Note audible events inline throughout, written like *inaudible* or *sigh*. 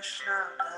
Krishna.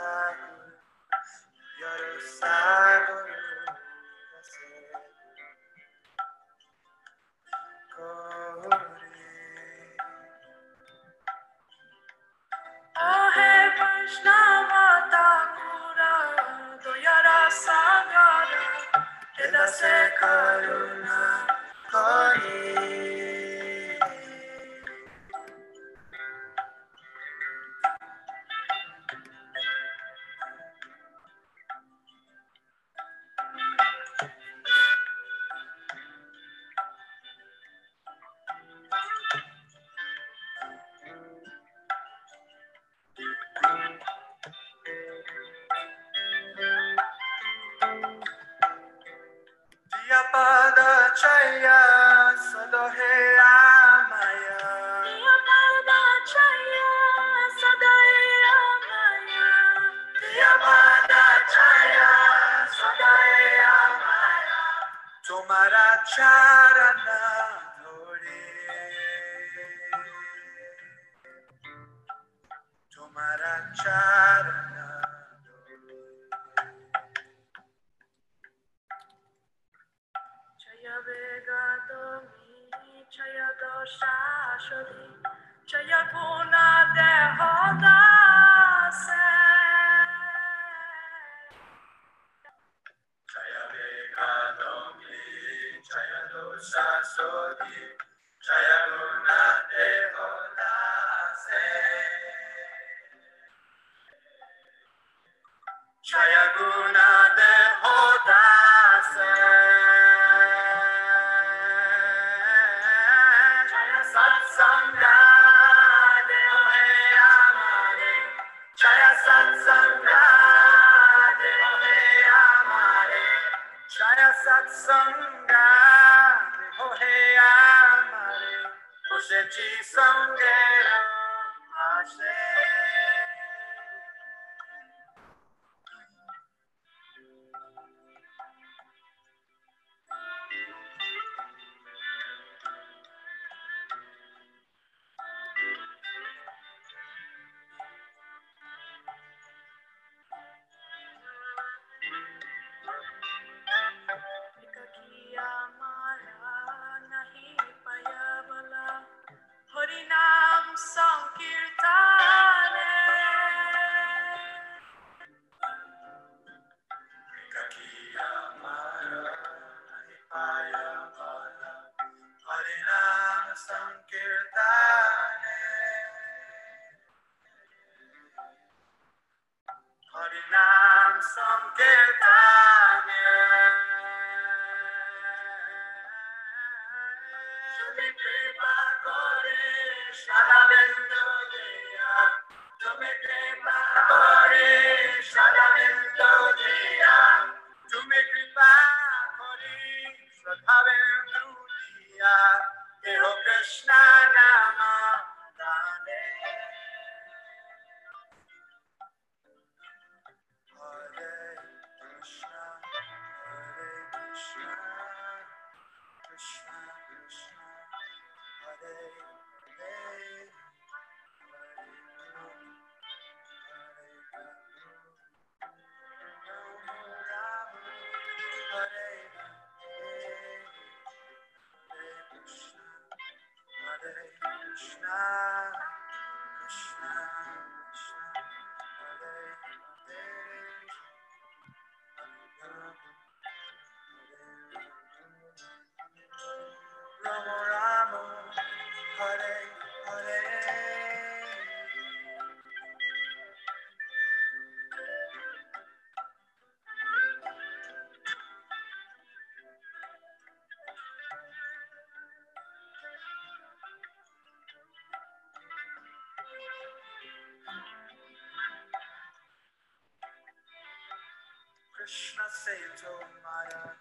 Krishna se tomara,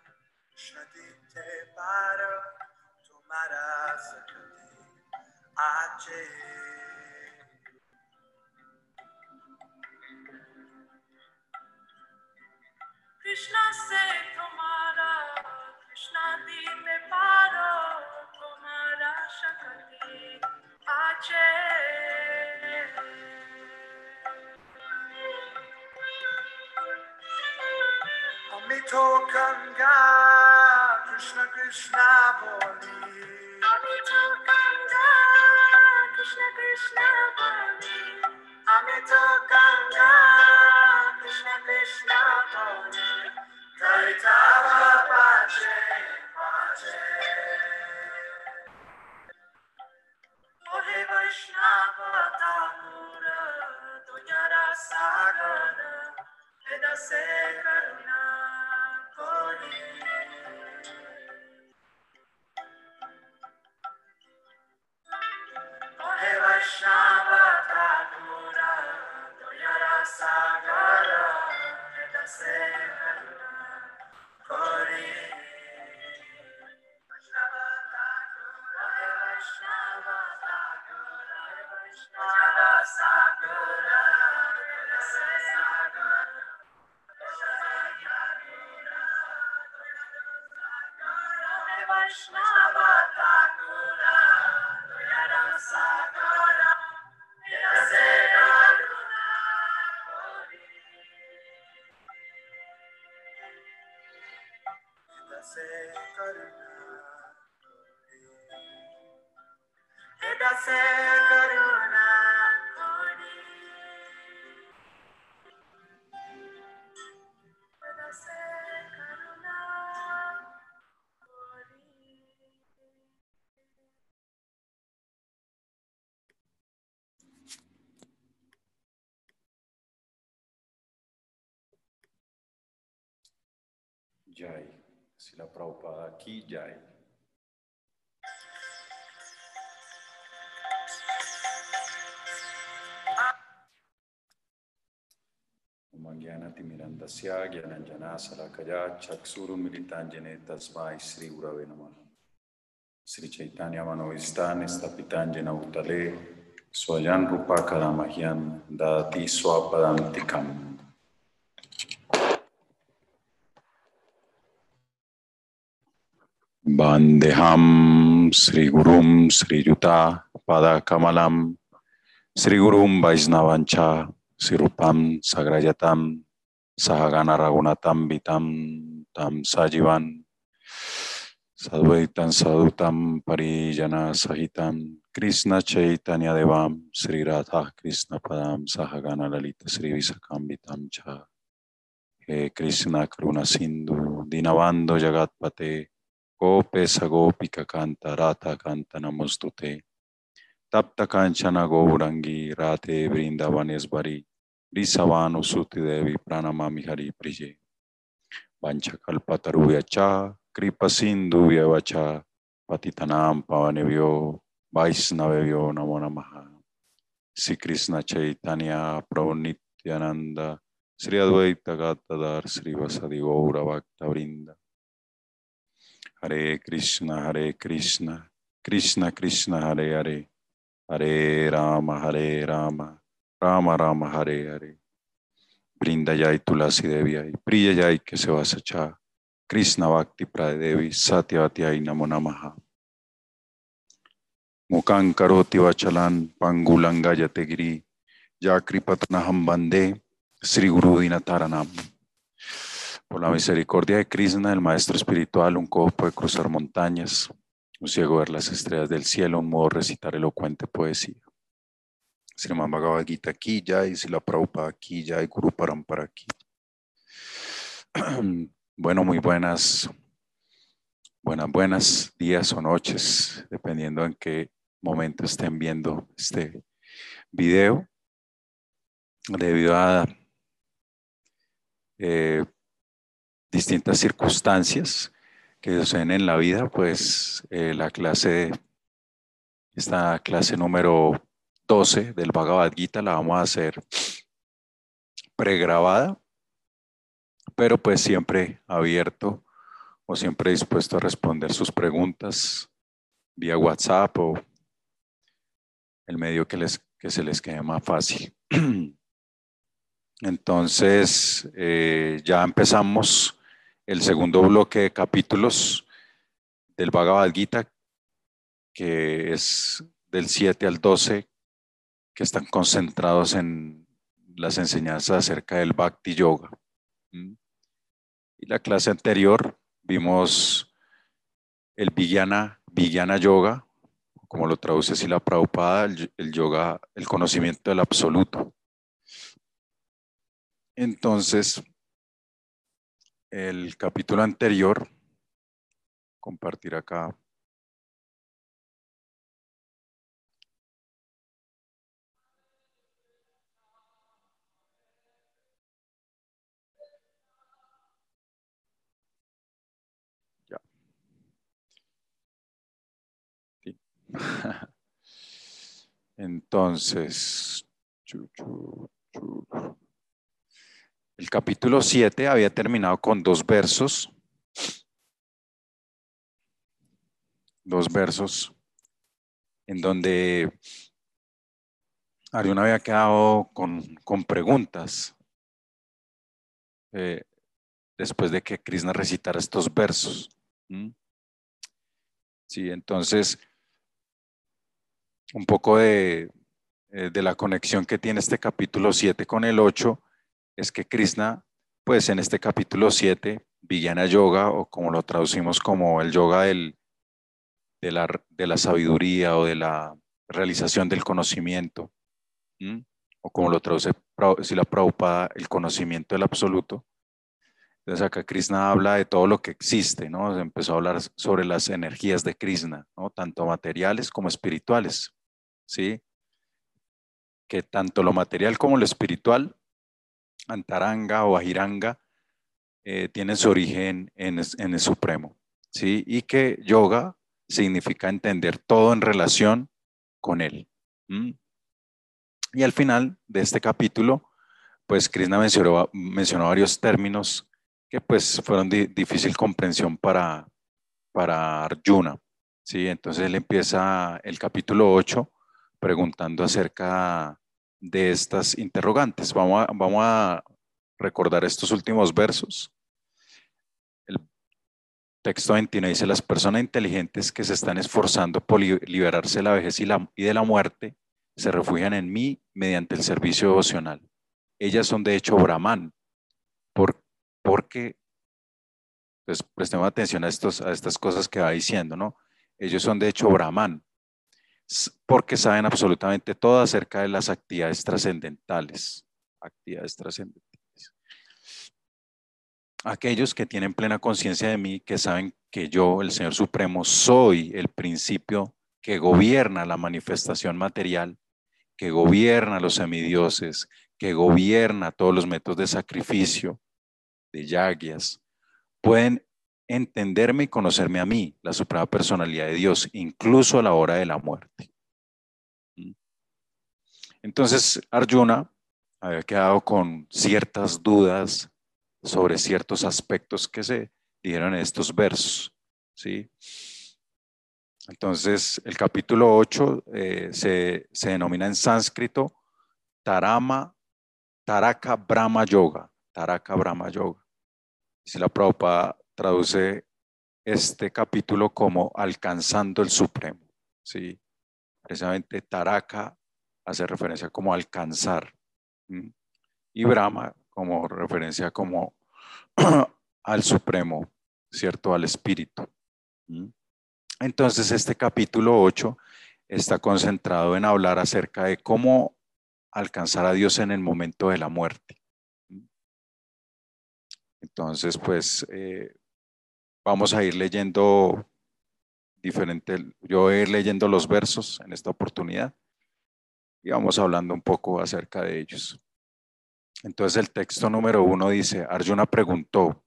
Krishna dite para, tomara sakati, ajay. Krishna. Jai. Sila Prabhupada aqui, Jai. Gyanati Mirandasya, Gyananjana Sarakaya, Chaksuru Militanjane Tasvai, Sri Urave Namah. Sri Chaitanya Manovistan, Stapitanjana Uttale, Swayan Rupa Karamahyan, Dati Swapadantikam. Dati Swapadantikam. Bandeham Sri Gurum Sri Yuta Pada Kamalam Sri Gurum Vaisnavancha Sirupam Sagrayatam Sahagana Ragunatam Vitam Tam Sajivan Sadvaitam Sadutam Parijana Sahitam Krishna Chaitanya Devam Sri Radha Krishna Padam Sahagana Lalita Sri Visakam Vitam Cha. Krishna Karuna Sindhu Dinavando Jagatpate Gopesa Gopika Kanta Rata Kanta Namostute Tapta Kanchana Gourangi Rate Vrindavanesvari Risavanu Suti Devi Pranamami Hari Priye Vancha Kalpataruya Cha Kripa Sindhu Vyavacha Patitanam Pavanevyo Vaisnavevyo Namo Namaha Sri Krishna Chaitanya Prabhu Nityananda Sri Advaita Gatadar Sri Vasadi Gaura Bhakta Vrinda हरे कृष्ण हरे कृष्ण कृष्ण कृष्ण हरे हरे हरे राम हरे राम राम राम हरे हरे वृंद जाय तुलसी देवी आई प्रिय जाय के सेवा सचा कृष्ण वाक्ति प्राय देवी सत्यवती आई नमो नम मुकां करोति वचलान पंगुलंगा जते गिरी जा कृपत हम वंदे श्री गुरु नाम Por la misericordia de Krishna, el maestro espiritual, un cojo puede cruzar montañas, un ciego ver las estrellas del cielo, un modo recitar elocuente poesía. Sriman Bhagavad Gita aquí ya y Sila Prabhupada aquí ya y Guru Parampara aquí. *clears throat* Bueno, muy buenas, buenas, buenas días o noches, dependiendo en qué momento estén viendo este video. Debido a eh, distintas circunstancias que suceden en la vida, pues eh, la clase, esta clase número 12 del Bhagavad Gita la vamos a hacer pregrabada, pero pues siempre abierto o siempre dispuesto a responder sus preguntas vía WhatsApp o el medio que, les, que se les quede más fácil. *clears throat* Entonces, eh, ya empezamos el segundo bloque de capítulos del Bhagavad Gita, que es del 7 al 12, que están concentrados en las enseñanzas acerca del Bhakti Yoga. ¿Mm? Y la clase anterior vimos el Vijnana, Yoga, como lo traduce así la Prabhupada, el yoga, el conocimiento del absoluto. Entonces, el capítulo anterior, compartir acá. Ya. *laughs* Entonces, chu, chu. El capítulo 7 había terminado con dos versos. Dos versos en donde Arjuna había quedado con, con preguntas eh, después de que Krishna recitara estos versos. ¿Mm? Sí, entonces, un poco de, eh, de la conexión que tiene este capítulo 7 con el 8 es que Krishna, pues en este capítulo 7, Villana Yoga, o como lo traducimos como el yoga del, de, la, de la sabiduría o de la realización del conocimiento, o como lo traduce si la Prabhupada, el conocimiento del absoluto. Entonces acá Krishna habla de todo lo que existe, ¿no? Empezó a hablar sobre las energías de Krishna, ¿no? Tanto materiales como espirituales, ¿sí? Que tanto lo material como lo espiritual Antaranga o Ahiranga eh, tienen su origen en, el Supremo, ¿sí? Y que yoga significa entender todo en relación con él. Y al final de este capítulo, pues Krishna mencionó, mencionó varios términos que pues fueron de difícil comprensión para, para Arjuna, ¿sí? Entonces él empieza el capítulo 8 preguntando acerca de estas interrogantes. Vamos a, vamos a recordar estos últimos versos. El texto 21 dice, las personas inteligentes que se están esforzando por liberarse de la vejez y, la, y de la muerte se refugian en mí mediante el servicio devocional. Ellas son de hecho Brahman, por, porque, pues prestemos atención a, estos, a estas cosas que va diciendo, ¿no? Ellos son de hecho Brahman, porque saben absolutamente todo acerca de las actividades trascendentales. Actividades trascendentales. Aquellos que tienen plena conciencia de mí, que saben que yo, el Señor Supremo, soy el principio que gobierna la manifestación material, que gobierna los semidioses, que gobierna todos los métodos de sacrificio, de yagyas, pueden entenderme y conocerme a mí, la suprema personalidad de Dios, incluso a la hora de la muerte. Entonces, Arjuna había quedado con ciertas dudas sobre ciertos aspectos que se dijeron en estos versos. ¿sí? Entonces, el capítulo 8 eh, se, se, denomina en sánscrito Tarama, Taraka Brahma Yoga. Taraka Brahma Yoga. Si la Prabhupada traduce este capítulo como alcanzando el Supremo. ¿sí? Precisamente Taraka hace referencia como alcanzar. Y Brahma como referencia como *clears throat* al Supremo, ¿cierto? Al Espíritu. Entonces, este capítulo 8 está concentrado en hablar acerca de cómo alcanzar a Dios en el momento de la muerte. Entonces, pues eh, vamos a ir leyendo diferente, yo voy a ir leyendo los versos en esta oportunidad y vamos hablando un poco acerca de ellos. Entonces el texto número uno dice, Arjuna preguntó,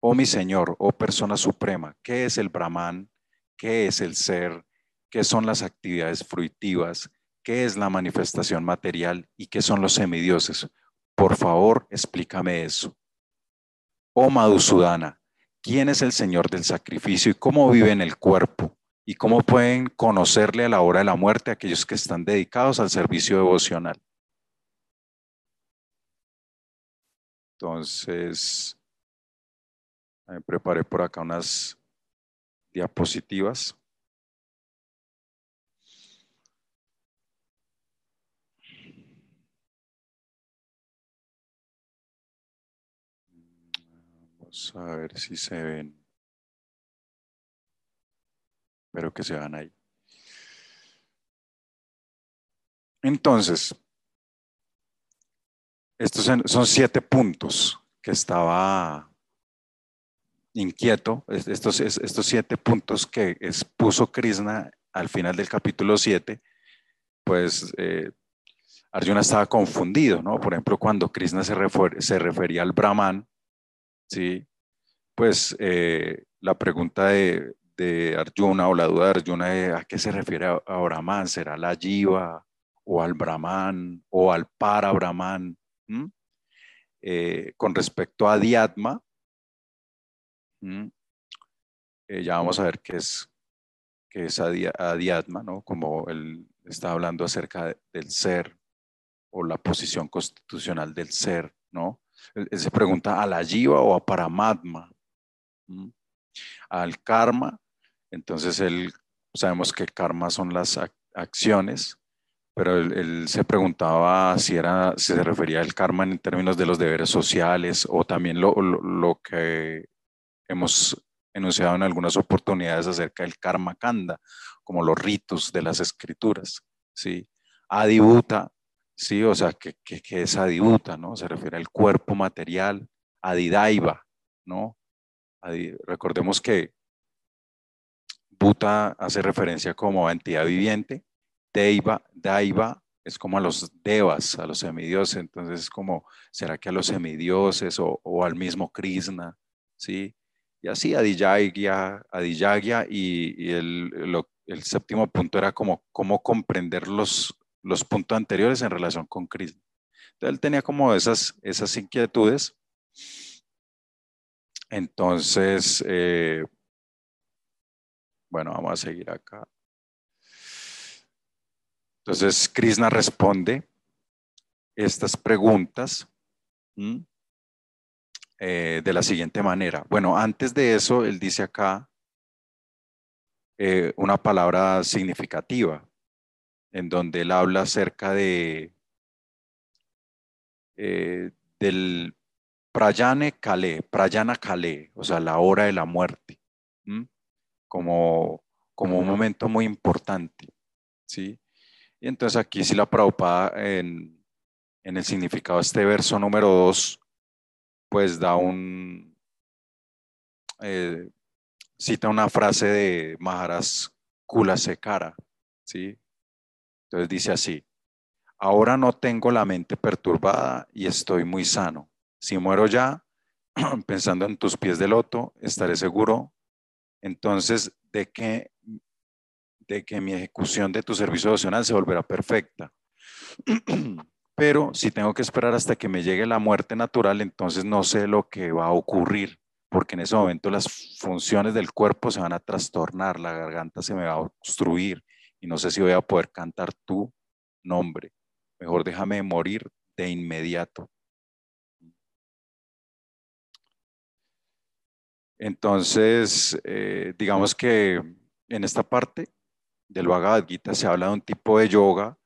oh mi Señor, oh persona suprema, ¿qué es el Brahman? ¿Qué es el ser? ¿Qué son las actividades fruitivas? ¿Qué es la manifestación material? ¿Y qué son los semidioses? Por favor, explícame eso. Oh Madhusudana, ¿quién es el Señor del sacrificio y cómo vive en el cuerpo? ¿Y cómo pueden conocerle a la hora de la muerte aquellos que están dedicados al servicio devocional? Entonces, preparé por acá unas diapositivas. A ver si se ven. Espero que se vean ahí. Entonces, estos son- siete puntos que estaba inquieto. Es- Estos, es- estos siete puntos que expuso Krishna al final del capítulo 7, pues eh, Arjuna estaba confundido, ¿no? Por ejemplo, cuando Krishna se, se refería al Brahman, ¿sí? Pues eh, la pregunta de, de Arjuna o la duda de Arjuna es a qué se refiere a, Brahman, ¿será la Jiva o al Brahman o al para Brahman? ¿Mm? Eh, con respecto a Diatma, ¿Mm? Eh, ya vamos a ver qué es, qué es adi- adiatma, ¿no? Como él está hablando acerca de- del ser o la posición constitucional del ser, ¿no? Se pregunta a la jiva o a paramatma, al karma. Entonces él sabemos que karma son las ac- acciones, pero él, él se preguntaba si era si se refería al karma en términos de los deberes sociales o también lo, lo, lo que hemos enunciado en algunas oportunidades acerca del karma kanda, como los ritos de las escrituras, ¿sí? Adibuta, ¿sí? O sea, ¿qué, qué, qué es adibuta, no? Se refiere al cuerpo material, adidaiva, ¿no? Recordemos que Buta hace referencia como a entidad viviente, Deiva, Daiva es como a los devas, a los semidioses, entonces es como, ¿será que a los semidioses o, al mismo Krishna? ¿Sí? Y así Adiyagya, Adiyagya y, y el, lo- el séptimo punto era como cómo comprender los, los puntos anteriores en relación con Krishna. Entonces él tenía como esas, esas inquietudes. Entonces, eh, bueno, vamos a seguir acá. Entonces, Krishna responde estas preguntas eh, de la siguiente manera. Bueno, antes de eso, él dice acá eh, una palabra significativa, en donde él habla acerca de eh, del Prayane Kale, Prayana Kale, o sea, la hora de la muerte, como, como un momento muy importante, ¿sí? Y entonces aquí sí la Prabhupada en, en el significado de este verso número 2, pues da un, eh, cita una frase de Maharaj Kula Sekara, ¿sí? Entonces dice así, ahora no tengo la mente perturbada y estoy muy sano. Si muero ya, *clears throat* pensando en tus pies de loto, estaré seguro entonces de que, de que mi ejecución de tu servicio devocional se volverá perfecta. *clears throat* Pero si tengo que esperar hasta que me llegue la muerte natural, entonces no sé lo que va a ocurrir, porque en ese momento las funciones del cuerpo se van a trastornar, la garganta se me va a obstruir y no sé si voy a poder cantar tu nombre. Mejor déjame morir de inmediato. Entonces, eh, digamos que en esta parte del Bhagavad Gita se habla de un tipo de yoga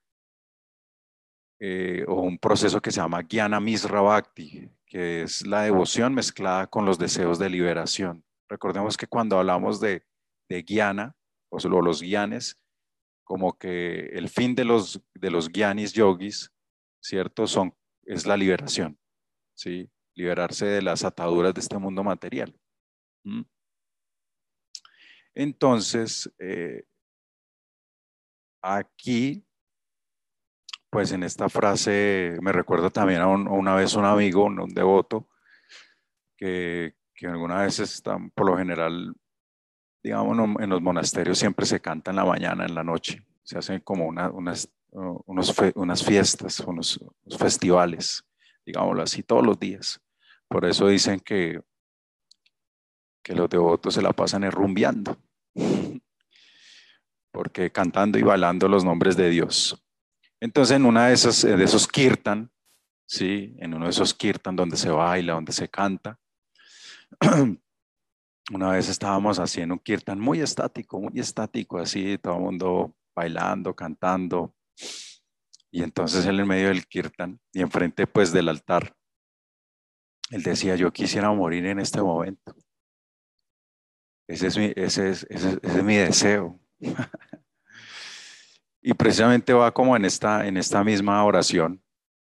eh, o un proceso que se llama Jnana Misra Bhakti, que es la devoción mezclada con los deseos de liberación. Recordemos que cuando hablamos de, de Jnana, o los guianes, como que el fin de los, de los guianis yogis, ¿cierto? Son, es la liberación, ¿sí? Liberarse de las ataduras de este mundo material. ¿Mm? Entonces, eh, aquí, pues en esta frase me recuerdo también a una vez un amigo, un, un devoto, que, que alguna vez están, por lo general, digamos, en, los monasterios siempre se canta en la mañana, en la noche, se hacen como una- unas, uh, unas fiestas, unos, festivales, digámoslo así, todos los días. Por eso dicen que que los devotos se la pasan rumbeando, *laughs* porque cantando y bailando los nombres de Dios. Entonces, en una de esas, de esos kirtan, sí, en uno de esos kirtan donde se baila, donde se canta, *clears throat* una vez estábamos haciendo un kirtan muy estático, muy estático, así, todo el mundo bailando, cantando, y entonces él en medio del kirtan y enfrente pues del altar él decía, yo quisiera morir en este momento. Ese es mi, ese es, ese es- ese es mi deseo. *laughs* y precisamente va como en esta, en esta misma oración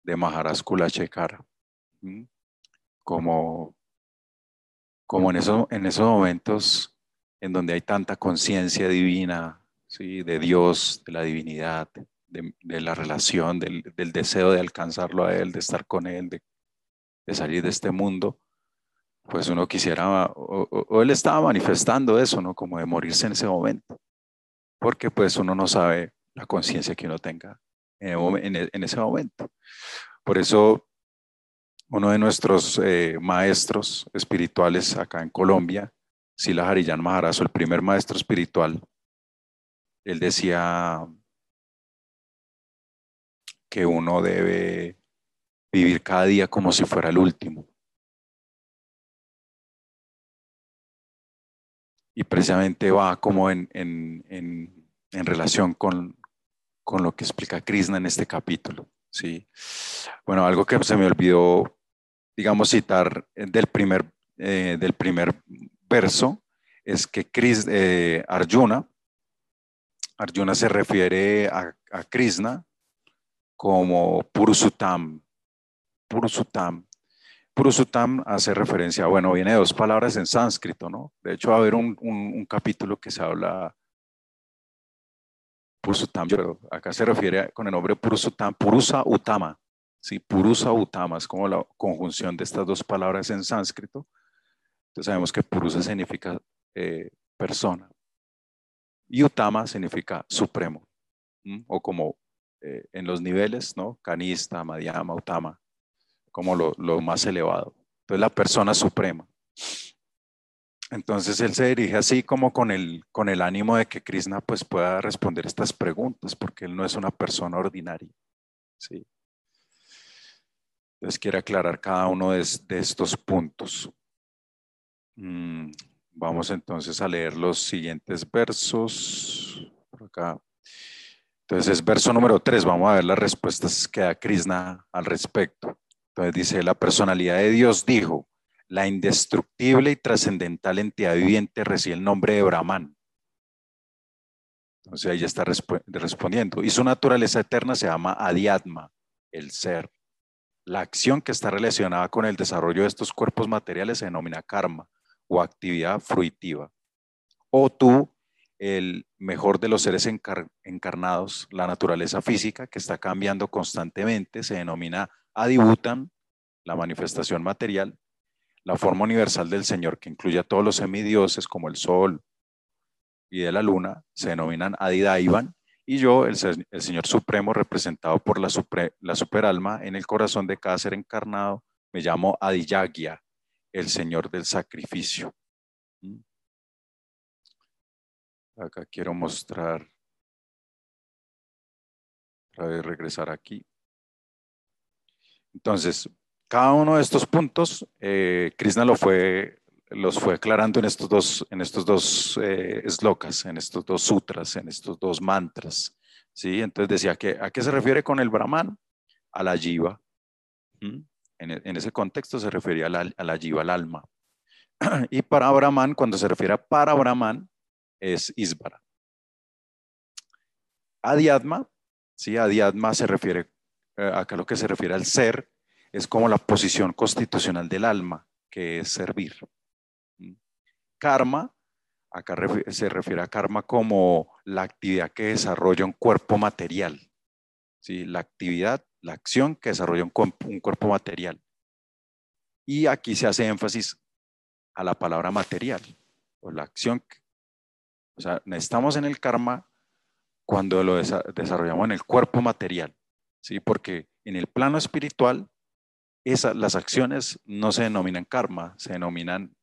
de Maharaj Kula Shekara. ¿m? Como, como en, esos, en esos momentos en donde hay tanta conciencia divina, ¿sí? de Dios, de la divinidad, de, de la relación, del, del deseo de alcanzarlo a Él, de estar con Él, de, de salir de este mundo, pues uno quisiera, o, o- Él estaba manifestando eso, ¿no? Como de morirse en ese momento, porque pues uno no sabe la conciencia que uno tenga en, e- en ese momento. Por eso uno de nuestros eh, maestros espirituales acá en Colombia, Sila Harijan Maharaj, el primer maestro espiritual, él decía que uno debe vivir cada día como si fuera el último. Y precisamente va como en, en- en- en relación con, con lo que explica Krishna en este capítulo. ¿Sí? Bueno, algo que se me olvidó, digamos, citar eh, del primer, eh, del primer verso es que Kris- eh, Arjuna, Arjuna se refiere a, a Krishna como Purusuttam. Purusuttam. Purusuttam hace referencia, bueno, viene de dos palabras en sánscrito, ¿no? De hecho, va a haber un- un capítulo que se habla Purusuttam, pero acá se refiere con el nombre Purusuttam, Purusa Utama, ¿sí? Purusa Utama es como la conjunción de estas dos palabras en sánscrito. Entonces sabemos que Purusa significa eh, persona y Utama significa supremo, ¿m? o como eh, en los niveles, ¿no? Canista, Madhyama, Utama, como lo, lo más elevado. Entonces la persona suprema. Entonces él se dirige así como con el, con el ánimo de que Krishna pues pueda responder estas preguntas, porque él no es una persona ordinaria. ¿sí? Entonces quiere aclarar cada uno de, es- estos puntos. Mm, vamos entonces a leer los siguientes versos. Acá. Entonces, verso número 3, vamos a ver las respuestas que da Krishna al respecto. Entonces dice, la personalidad de Dios dijo, la indestructible y trascendental entidad viviente recibe el nombre de Brahman. Entonces ya está respondiendo. Y su naturaleza eterna se llama Adiatma, el ser. La acción que está relacionada con el desarrollo de estos cuerpos materiales se denomina karma o actividad fruitiva. O tú, el mejor de los seres encar- encarnados, la naturaleza física que está cambiando constantemente, se denomina Adibhutam, la manifestación material, la forma universal del Señor que incluye a todos los semidioses como el Sol y de la Luna, se denominan Adidaivan, y yo, el, se- el Señor Supremo, representado por la, superalma en el corazón de cada ser encarnado, me llamo Adiyagya, el Señor del sacrificio. ¿Mm? Acá quiero mostrar, otra regresar aquí. Entonces, cada uno de estos puntos, eh, Krishna los fue aclarando en estos dos, en eh, slokas, en estos dos sutras, en estos dos mantras. ¿sí? Entonces decía que a qué se refiere con el Brahman? A la jiva. En, e- en ese contexto se refería a la, a al alma. *clears throat* y para Brahman, cuando se refiere a para Brahman, es Isvara. Adiatma, ¿sí? Adiatma se refiere, eh, acá lo que se refiere al ser, es como la posición constitucional del alma, que es servir. Karma, acá se refiere a karma como la actividad que desarrolla un cuerpo material. ¿sí? La actividad, la acción que desarrolla un, cuerp- un cuerpo material. Y aquí se hace énfasis a la palabra material, o la acción. O sea, estamos en el karma cuando lo desa- desarrollamos en el cuerpo material, ¿sí? Porque en el plano espiritual, esa- las acciones no se denominan karma, se denominan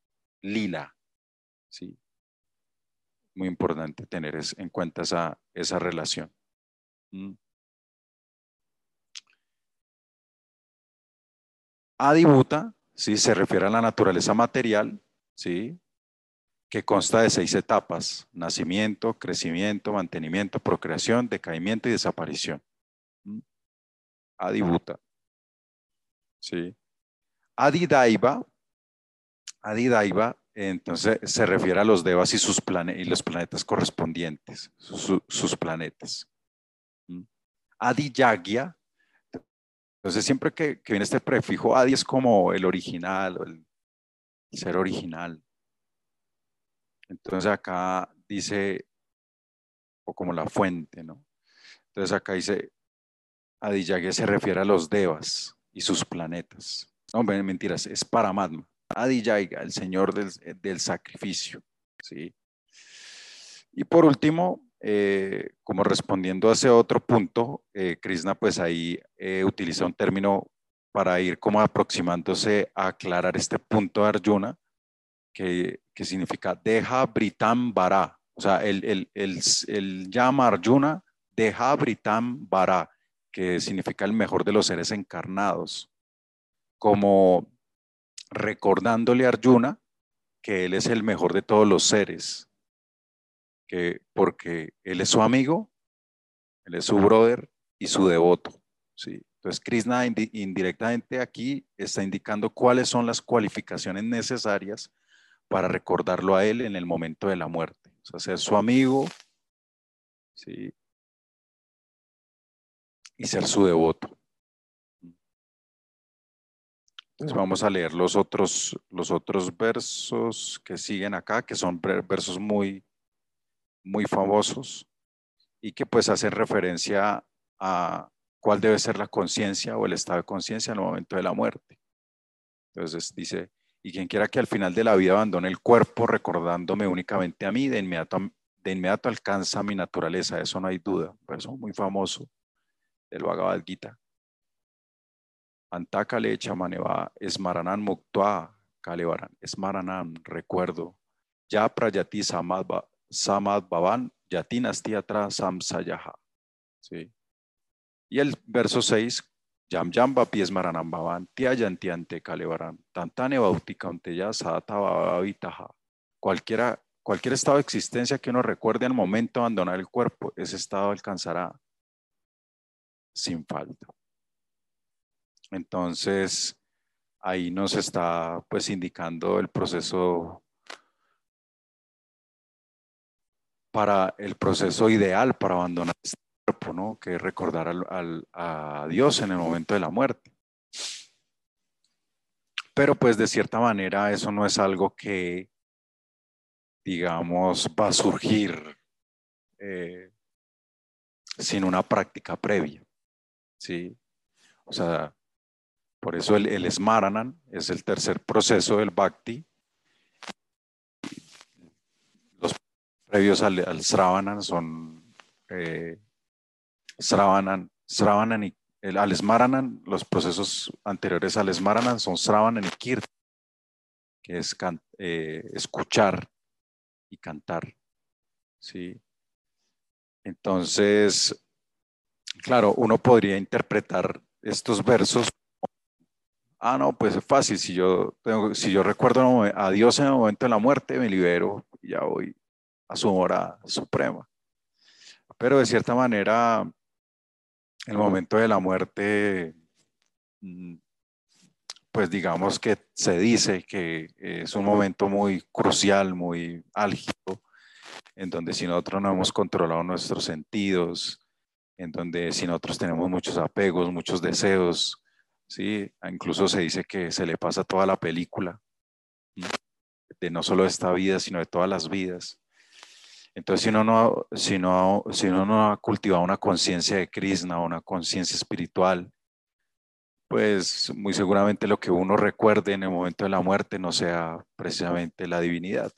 lila, ¿sí? Muy importante tener en cuenta esa, esa relación. ¿Mm? Adibhuta, ¿sí? Se refiere a la naturaleza material, ¿sí? que consta de seis etapas, nacimiento, crecimiento, mantenimiento, procreación, decaimiento y desaparición. ¿Mm? ¿Sí? Adidaiva, Adidaiva, entonces se refiere a los devas y, sus plane- y los planetas correspondientes, su- sus planetas. ¿Mm? Adiyagya, entonces siempre que, que viene este prefijo Adi es como el original el ser original. Entonces acá dice, o como la fuente, ¿no? Entonces acá dice, Adiyagya se refiere a los devas y sus planetas. No, men- mentiras, es Paramatma. Adiyagya, el señor del, del sacrificio. ¿sí? Y por último, eh, como respondiendo a ese otro punto, eh, Krishna pues ahí eh, utiliza un término para ir como aproximándose a aclarar este punto de Arjuna, que, que significa deja britam bara. O sea, el, el, llama Arjuna deja britam bara, que significa el mejor de los seres encarnados, como recordándole a Arjuna que él es el mejor de todos los seres, que porque él es su amigo, él es su brother y su devoto. ¿sí? Entonces, Krishna indi- indirectamente aquí está indicando cuáles son las cualificaciones necesarias para recordarlo a él en el momento de la muerte. O sea, ser su amigo ¿sí? Y ser su devoto. Entonces vamos a leer los otros, los otros versos que siguen acá, que son ver- versos muy, muy famosos y que pues hacen referencia a cuál debe ser la conciencia o el estado de conciencia en el momento de la muerte. Entonces dice, y quien quiera que al final de la vida abandone el cuerpo recordándome únicamente a mí, de inmediato, de inmediato alcanza mi naturaleza, eso no hay duda. Verso muy famoso del Bhagavad Gita. Antakale chamaneva esmaranan muktua kalevaran. Esmaranan, recuerdo. Ya prayati samad, bhavan yati nastiatra samsayaha. ¿Sí? Y el verso 6, Yam Yam Vapi Esmaranam Bhavan, Tiayanti ante Kalevaran, Tantane Bautika Unteya Sata Bhavitaha. Cualquiera, cualquier estado de existencia que uno recuerde al momento de abandonar el cuerpo, ese estado alcanzará sin falta. Entonces, ahí nos está pues indicando el proceso para el proceso ideal para abandonar este cuerpo, ¿no? Que es recordar al, a Dios en el momento de la muerte. Pero pues de cierta manera eso no es algo que, digamos, va a surgir eh, sin una práctica previa, ¿sí? O sea, por eso el, el Smaranan es el tercer proceso del Bhakti. Los previos al, al Sravanan son eh, Sravanan, Sravanan y el, al Smaranan, los procesos anteriores al Smaranan son Sravanan y Kirtan, que es eh, escuchar y cantar. ¿sí? Entonces, claro, uno podría interpretar estos versos. Ah, no, pues es fácil. Si yo, si yo recuerdo a Dios en el momento de la muerte, me libero y ya voy a su hora suprema. Pero de cierta manera, el momento de la muerte, mm, pues digamos que se dice que es un momento muy crucial, muy álgido, en donde si nosotros no hemos controlado nuestros sentidos, en donde si nosotros tenemos muchos apegos, muchos deseos, ¿sí? incluso se dice que se le pasa toda la película, ¿m? de no solo esta vida, sino de todas las vidas. Entonces, si uno no, si no, si uno no ha cultivado una conciencia de Krishna, una conciencia espiritual, pues muy seguramente lo que uno recuerde en el momento de la muerte no sea precisamente la divinidad.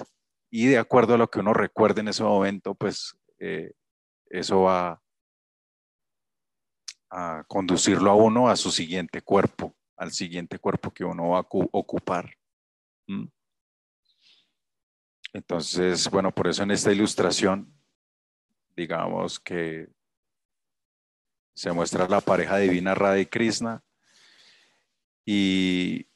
Y de acuerdo a lo que uno recuerde en ese momento, pues eh, eso va a conducirlo a uno a su siguiente cuerpo, al siguiente cuerpo que uno va a cu- ocupar. Entonces, bueno, por eso en esta ilustración, digamos que se muestra la pareja divina Radha y Krishna y,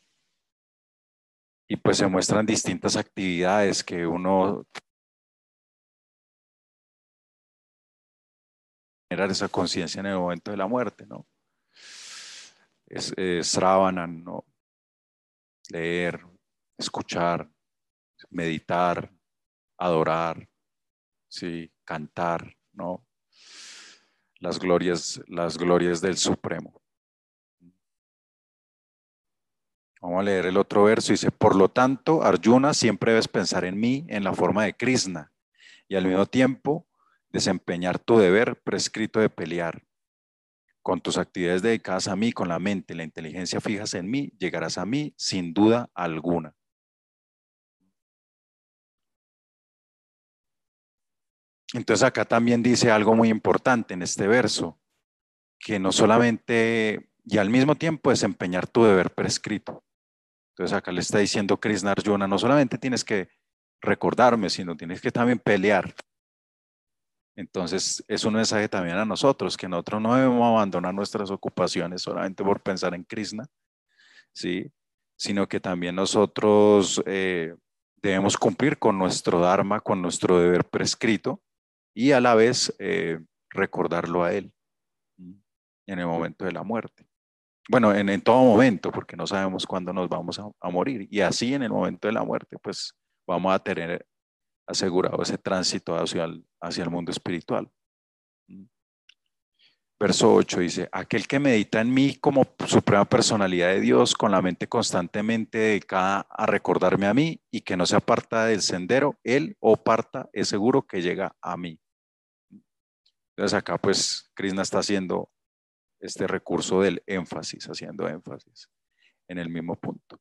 y pues se muestran distintas actividades que uno generar esa conciencia en el momento de la muerte, ¿no? Es, es ¿no? leer, escuchar, meditar, adorar, sí, cantar, ¿no? Las glorias, las glorias del Supremo. Vamos a leer el otro verso. Dice, por lo tanto, Arjuna, siempre debes pensar en mí en la forma de Krishna y al mismo tiempo desempeñar tu deber prescrito de pelear. Con tus actividades dedicadas a mí, con la mente la inteligencia fijas en mí, llegarás a mí sin duda alguna. Entonces acá también dice algo muy importante en este verso, que no solamente y al mismo tiempo desempeñar tu deber prescrito. Entonces acá le está diciendo Krishna Arjuna, no solamente tienes que recordarme, sino tienes que también pelear. Entonces es un mensaje también a nosotros, que nosotros no debemos abandonar nuestras ocupaciones solamente por pensar en Krishna, ¿sí? sino que también nosotros eh, debemos cumplir con nuestro Dharma, con nuestro deber prescrito y a la vez eh, recordarlo a Él en el momento de la muerte. Bueno, en, en todo momento, porque no sabemos cuándo nos vamos a, a, morir. Y así en el momento de la muerte, pues vamos a tener asegurado ese tránsito hacia el, hacia el mundo espiritual. Verso 8 dice, aquel que medita en mí como suprema personalidad de Dios, con la mente constantemente dedicada a recordarme a mí y que no se aparta del sendero, él o parta es seguro que llega a mí. Entonces acá pues Krishna está haciendo este recurso del énfasis, haciendo énfasis en el mismo punto.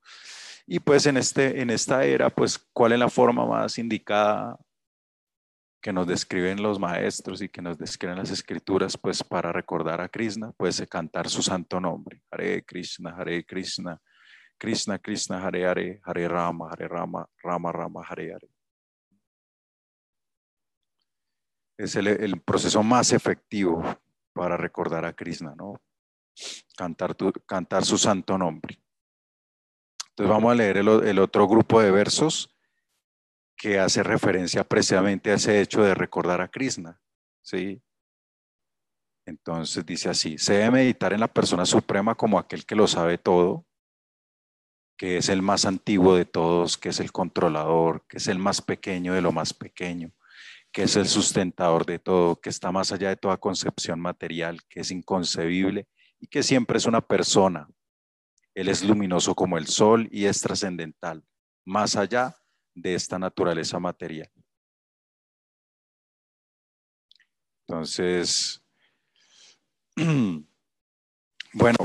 Y pues en, este, en esta era, pues, ¿cuál es la forma más indicada que nos describen los maestros y que nos describen las escrituras, pues, para recordar a Krishna? Pues cantar su santo nombre. Hare Krishna, Hare Krishna, Krishna Krishna, Hare Hare, Hare Rama, Hare Rama, Rama Rama, Hare Hare. Es el, el proceso más efectivo para recordar a Krishna, ¿no? Cantar, tu, cantar su santo nombre. Entonces vamos a leer el, otro grupo de versos que hace referencia precisamente a ese hecho de recordar a Krishna, ¿sí? Entonces dice así, se debe meditar en la persona suprema como aquel que lo sabe todo, que es el más antiguo de todos, que es el controlador, que es el más pequeño de lo más pequeño, que es el sustentador de todo, que está más allá de toda concepción material, que es inconcebible y que siempre es una persona. Él es luminoso como el sol y es trascendental, más allá de esta naturaleza material. Entonces, *clears throat* bueno,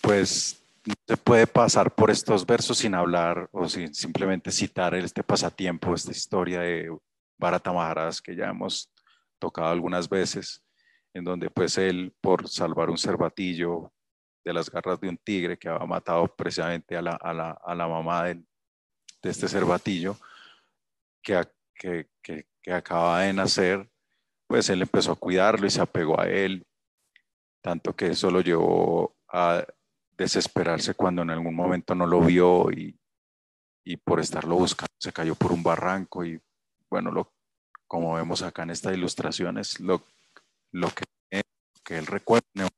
pues no se puede pasar por estos versos sin hablar o sin simplemente citar este pasatiempo, esta historia de Bharata Maharaj que ya hemos tocado algunas veces, en donde pues él por salvar un cervatillo de las garras de un tigre que había matado precisamente a la, a la, a la mamá de, este cervatillo que, que, que, que acaba de nacer, pues él empezó a cuidarlo y se apegó a él, tanto que eso lo llevó a desesperarse cuando en algún momento no lo vio y, y por estarlo buscando se cayó por un barranco y bueno, lo, como vemos acá en esta ilustración, es lo, lo que, que él recuerda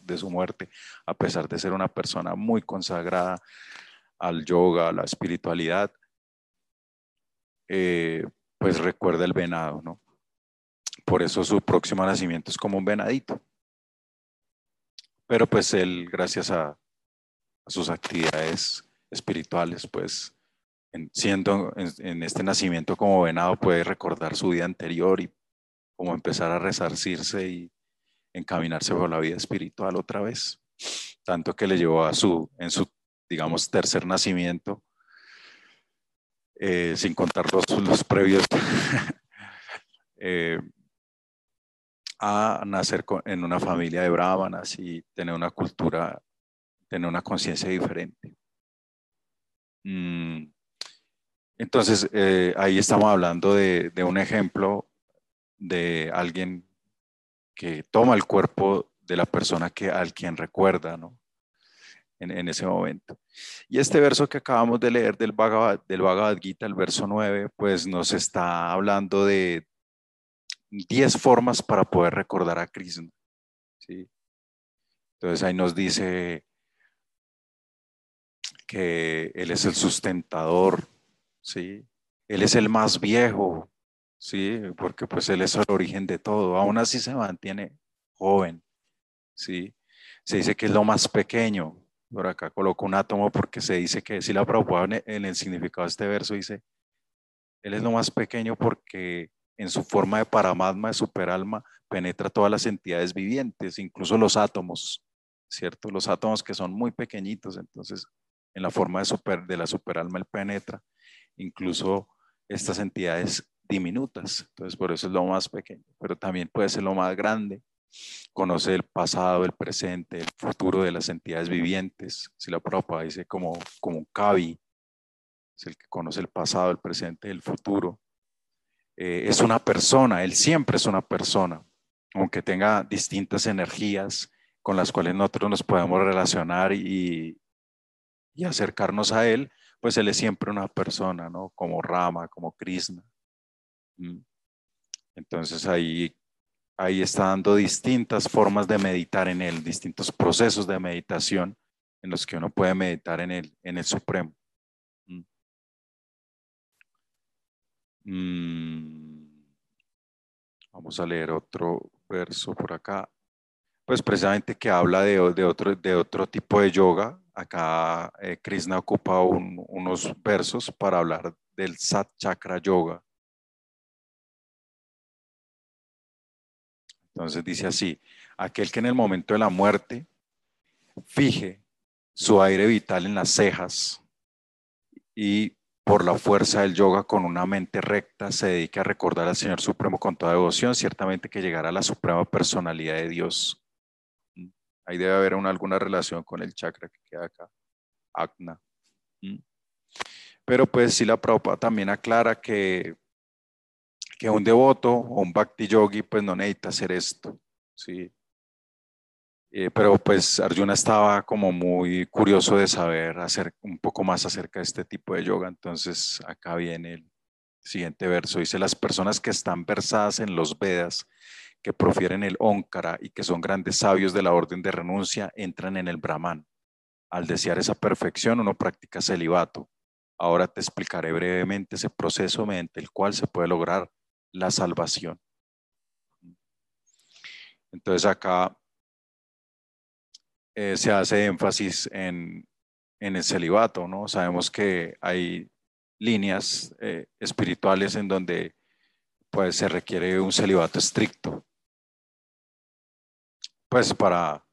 de su muerte, a pesar de ser una persona muy consagrada al yoga, a la espiritualidad, eh, pues recuerda el venado, ¿no? Por eso su próximo nacimiento es como un venadito. Pero pues él, gracias a, sus actividades espirituales, pues en, siendo en, en, este nacimiento como venado, puede recordar su vida anterior y como empezar a resarcirse y encaminarse por la vida espiritual otra vez. Tanto que le llevó a su, en su, digamos, tercer nacimiento, eh, sin contar los, los previos, *laughs* eh, a nacer con, en una familia de brahmanas y tener una cultura, tener una conciencia diferente. Mm. Entonces, eh, ahí estamos hablando de, de, un ejemplo de alguien que toma el cuerpo de la persona que, al quien recuerda, ¿no? En, ese momento. Y este verso que acabamos de leer del Bhagavad, del Bhagavad Gita, el verso 9, pues nos está hablando de 10 formas para poder recordar a Krishna. ¿sí? Entonces ahí nos dice que Él es el sustentador, ¿sí? Él es el más viejo, ¿sí? Porque pues Él es el origen de todo. Aún así se mantiene joven, ¿sí? Se dice que es lo más pequeño. Por acá coloco un átomo porque se dice que, si la Prabhupada en el significado de este verso dice, Él es lo más pequeño porque en su forma de paramatma, de superalma, penetra todas las entidades vivientes, incluso los átomos, ¿cierto? Los átomos que son muy pequeñitos, entonces en la forma de, super, de la superalma él penetra, incluso estas entidades diminutas, entonces por eso es lo más pequeño, pero también puede ser lo más grande, conoce el pasado, el presente, el futuro de las entidades vivientes, si la propa dice como, como un cabi, es el que conoce el pasado, el presente, el futuro, eh, es una persona, él siempre es una persona, aunque tenga distintas energías con las cuales nosotros nos podemos relacionar y, y acercarnos a él, pues él es siempre una persona, ¿no? Como Rama, como Krishna. Entonces ahí, ahí está dando distintas formas de meditar en él, distintos procesos de meditación en los que uno puede meditar en el, en el Supremo. Mm. Vamos a leer otro verso por acá. Pues precisamente que habla de, de otro, de otro tipo de yoga. Acá eh, Krishna ocupa un- unos versos para hablar del Sat Chakra Yoga. Entonces dice así, aquel que en el momento de la muerte fije su aire vital en las cejas y por la fuerza del yoga con una mente recta se dedica a recordar al Señor Supremo con toda devoción, ciertamente que llegará a la suprema personalidad de Dios. Ahí debe haber una- alguna relación con el chakra que queda acá, Agna. ¿Mm? Pero pues sí la Prabhupada también aclara que, que un devoto o un bhakti yogi pues no necesita hacer esto, ¿sí? Eh, pero pues Arjuna estaba como muy curioso de saber hacer un poco más acerca de este tipo de yoga. Entonces acá viene el siguiente verso. Dice, las personas que están versadas en los Vedas, que profieren el Onkara y que son grandes sabios de la orden de renuncia, entran en el Brahman. Al desear esa perfección, uno practica celibato. Ahora te explicaré brevemente ese proceso mediante el cual se puede lograr la salvación. Entonces acá eh, se hace énfasis en, en el celibato, ¿no? Sabemos que hay líneas eh, espirituales en donde pues se requiere un celibato estricto, pues para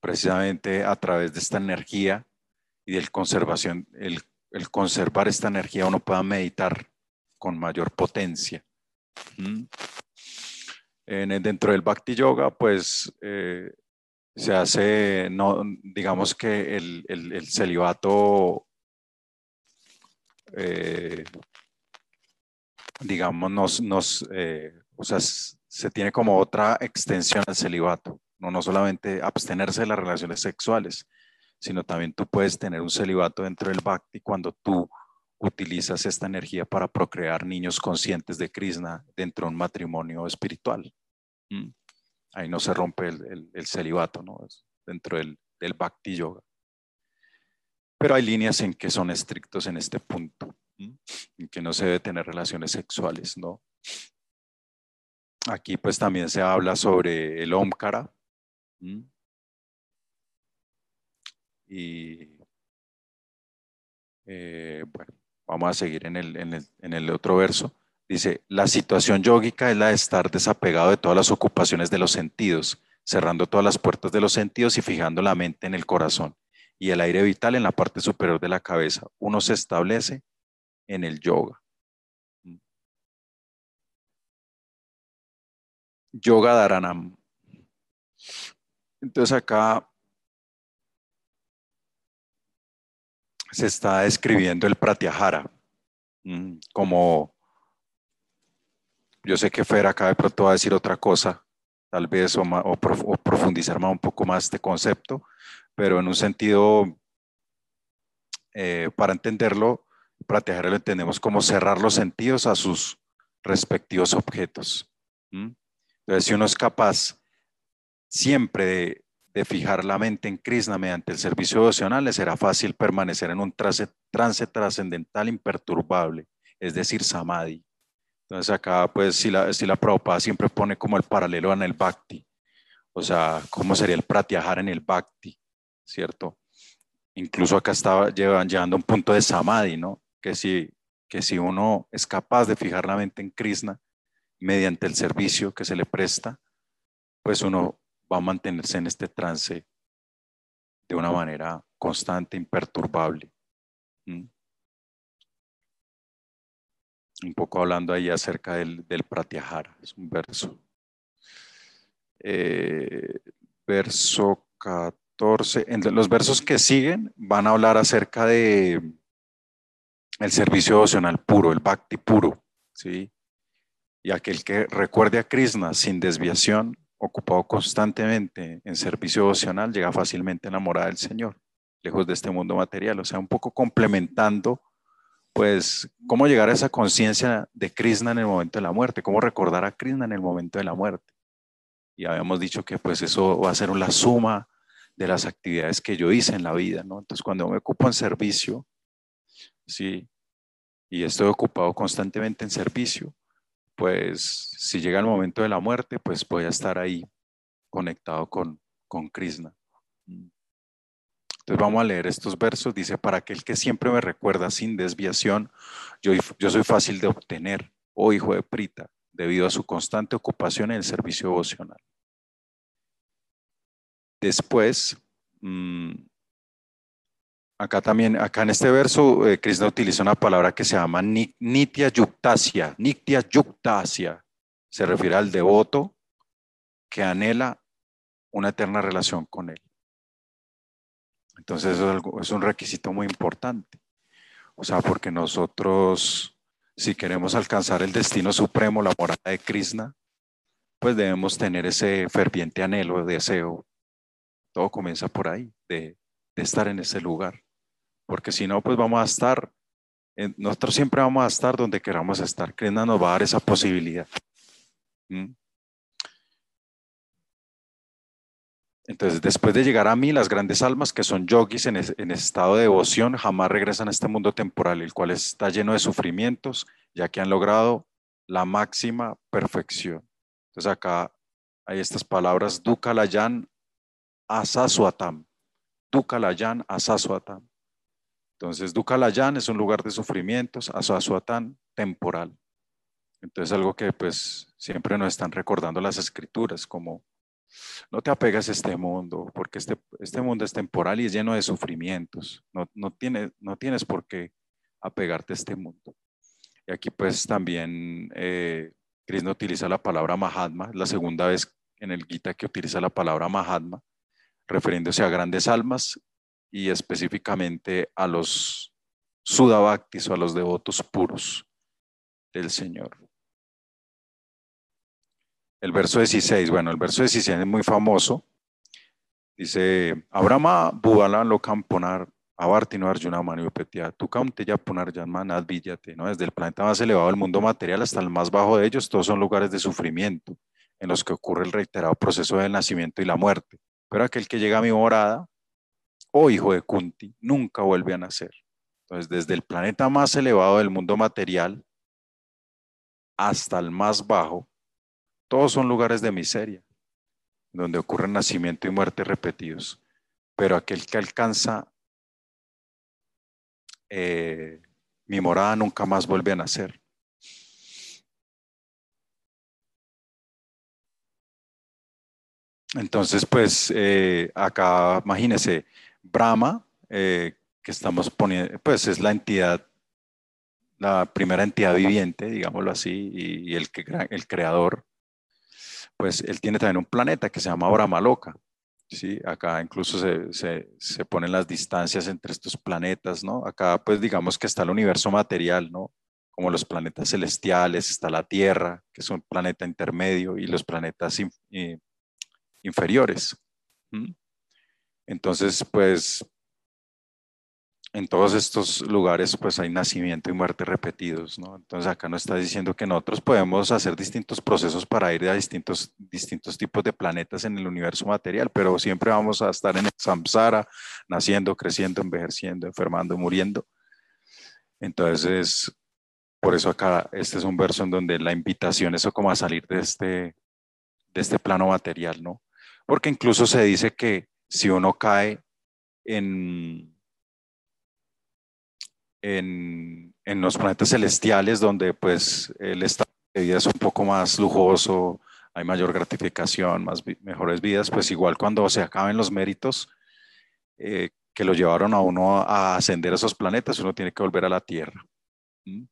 precisamente a través de esta energía y del conservación, el, el conservar esta energía uno pueda meditar con mayor potencia. En dentro del Bhakti Yoga, pues eh, se hace, no, digamos que el, el- el celibato, eh, digamos, nos, nos eh, o sea, se tiene como otra extensión al celibato, no, no solamente abstenerse de las relaciones sexuales, sino también tú puedes tener un celibato dentro del bhakti cuando tú utilizas esta energía para procrear niños conscientes de Krishna dentro de un matrimonio espiritual. ¿Mm? Ahí no se rompe el, el- el celibato, ¿no? Es dentro del, bhakti yoga. Pero hay líneas en que son estrictos en este punto, en que no se debe tener relaciones sexuales, ¿no? Aquí pues también se habla sobre el Omkara. Y eh, bueno, vamos a seguir en el, otro verso. Dice, la situación yógica es la de estar desapegado de todas las ocupaciones de los sentidos, cerrando todas las puertas de los sentidos y fijando la mente en el corazón y el aire vital en la parte superior de la cabeza. Uno se establece en el yoga. Yoga Dharanam. Entonces acá se está describiendo el pratyahara mm, como yo sé que Fer acá de pronto va a decir otra cosa, tal vez o, profundizar más un poco más este concepto, pero en un sentido, eh, para entenderlo, pratyahara lo entendemos como cerrar los sentidos a sus respectivos objetos. ¿m? Entonces, si uno es capaz siempre de de fijar la mente en Krishna mediante el servicio devocional, le será fácil permanecer en un trance, trascendental imperturbable, es decir, samadhi. Entonces acá, pues, si la, si la Prabhupada siempre pone como el paralelo en el bhakti, o sea, cómo sería el pratyahara en el bhakti, ¿cierto? Incluso acá estaba llevan, llevando un punto de samadhi, ¿no? Que si, que si uno es capaz de fijar la mente en Krishna mediante el servicio que se le presta, pues uno va a mantenerse en este trance de una manera constante, imperturbable. ¿Mm? Un poco hablando ahí acerca del, del Pratyahara, es un verso. Eh, verso 14. En los versos que siguen van a hablar acerca de el servicio devocional puro, el bhakti puro, ¿sí? Y aquel que recuerde a Krishna sin desviación, ocupado constantemente en servicio devocional, llega fácilmente enamorada del Señor, lejos de este mundo material. O sea, un poco complementando, pues, cómo llegar a esa conciencia de Krishna en el momento de la muerte, cómo recordar a Krishna en el momento de la muerte. Y habíamos dicho que, pues, eso va a ser la suma de las actividades que yo hice en la vida, ¿no? Entonces, cuando me ocupo en servicio, sí, y estoy ocupado constantemente en servicio, pues si llega el momento de la muerte, pues voy a estar ahí conectado con, con Krishna. Entonces vamos a leer estos versos. Dice, para aquel que siempre me recuerda sin desviación, yo, yo soy fácil de obtener, oh hijo de Prita, debido a su constante ocupación en el servicio devocional. Después, mmm, acá también, acá en este verso, eh, Krishna utiliza una palabra que se llama nitya yuktasya. Nitya yuktasya se refiere al devoto que anhela una eterna relación con él. Entonces es, algo, es un requisito muy importante. O sea, porque nosotros, si queremos alcanzar el destino supremo, la morada de Krishna, pues debemos tener ese ferviente anhelo, deseo. Todo comienza por ahí, de, de estar en ese lugar porque si no, pues vamos a estar, nosotros siempre vamos a estar donde queramos estar. Krishna nos va a dar esa posibilidad. ¿Mm? Entonces, después de llegar a mí, las grandes almas que son yogis en, en estado de devoción jamás regresan a este mundo temporal, el cual está lleno de sufrimientos, ya que han logrado la máxima perfección. Entonces, acá hay estas palabras, Dukalayan Asaswatam. Dukalayan Asaswatam. Entonces, Dukalayan es un lugar de sufrimientos, Asasuatán temporal. Entonces, algo que pues siempre nos están recordando las escrituras, como no te apegas a este mundo, porque este, este mundo es temporal y es lleno de sufrimientos. No, no, tiene, no tienes por qué apegarte a este mundo. Y aquí pues también eh, Krishna utiliza la palabra Mahatma, la segunda vez en el Gita que utiliza la palabra Mahatma, refiriéndose a grandes almas y específicamente a los sudabhaktis o a los devotos puros del Señor. El verso 16, bueno, el verso 16 es muy famoso. Dice, Abrahma Bubala lo camponar Abartino Arjuna tu ya punar Yanman Villate, ¿no? Desde el planeta más elevado del mundo material hasta el más bajo de ellos, todos son lugares de sufrimiento en los que ocurre el reiterado proceso del nacimiento y la muerte. Pero aquel que llega a mi morada, oh hijo de Kunti, nunca vuelve a nacer. Entonces, desde el planeta más elevado del mundo material hasta el más bajo, todos son lugares de miseria, donde ocurren nacimiento y muerte repetidos. Pero aquel que alcanza eh, mi morada nunca más vuelve a nacer. Entonces, pues eh, acá, imagínense, Brahma, eh, que estamos poniendo, pues es la entidad, la primera entidad viviente, digámoslo así, y, el, el creador, pues él tiene también un planeta que se llama Brahma Loca. ¿sí? Acá incluso se, se, se, ponen las distancias entre estos planetas, ¿no? Acá pues digamos que está el universo material, ¿no? Como los planetas celestiales, está la Tierra, que es un planeta intermedio, y los planetas inferiores. Entonces, pues, en todos estos lugares pues hay nacimiento y muerte repetidos, ¿no? Entonces acá nos está diciendo que nosotros podemos hacer distintos procesos para ir a distintos, distintos tipos de planetas en el universo material, pero siempre vamos a estar en el samsara, naciendo, creciendo, envejeciendo, enfermando, muriendo. Entonces, por eso acá este es un verso en donde la invitación es como a salir de este, de este plano material, ¿no? Porque incluso se dice que si uno cae en en, en, los planetas celestiales donde pues el estado de vida es un poco más lujoso, hay mayor gratificación, más mejores vidas, pues igual cuando se acaben los méritos eh, que lo llevaron a uno a ascender a esos planetas, uno tiene que volver a la Tierra. ¿Mm?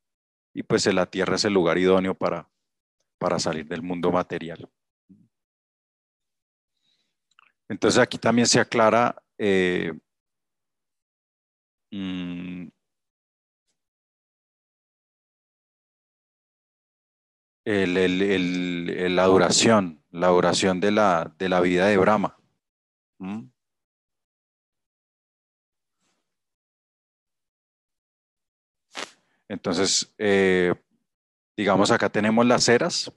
Y pues la Tierra es el lugar idóneo para, para salir del mundo material. Entonces aquí también se aclara eh, el, el, la duración, la duración de la, de la vida de Brahma. ¿Mm? Entonces, eh, digamos, acá tenemos las eras.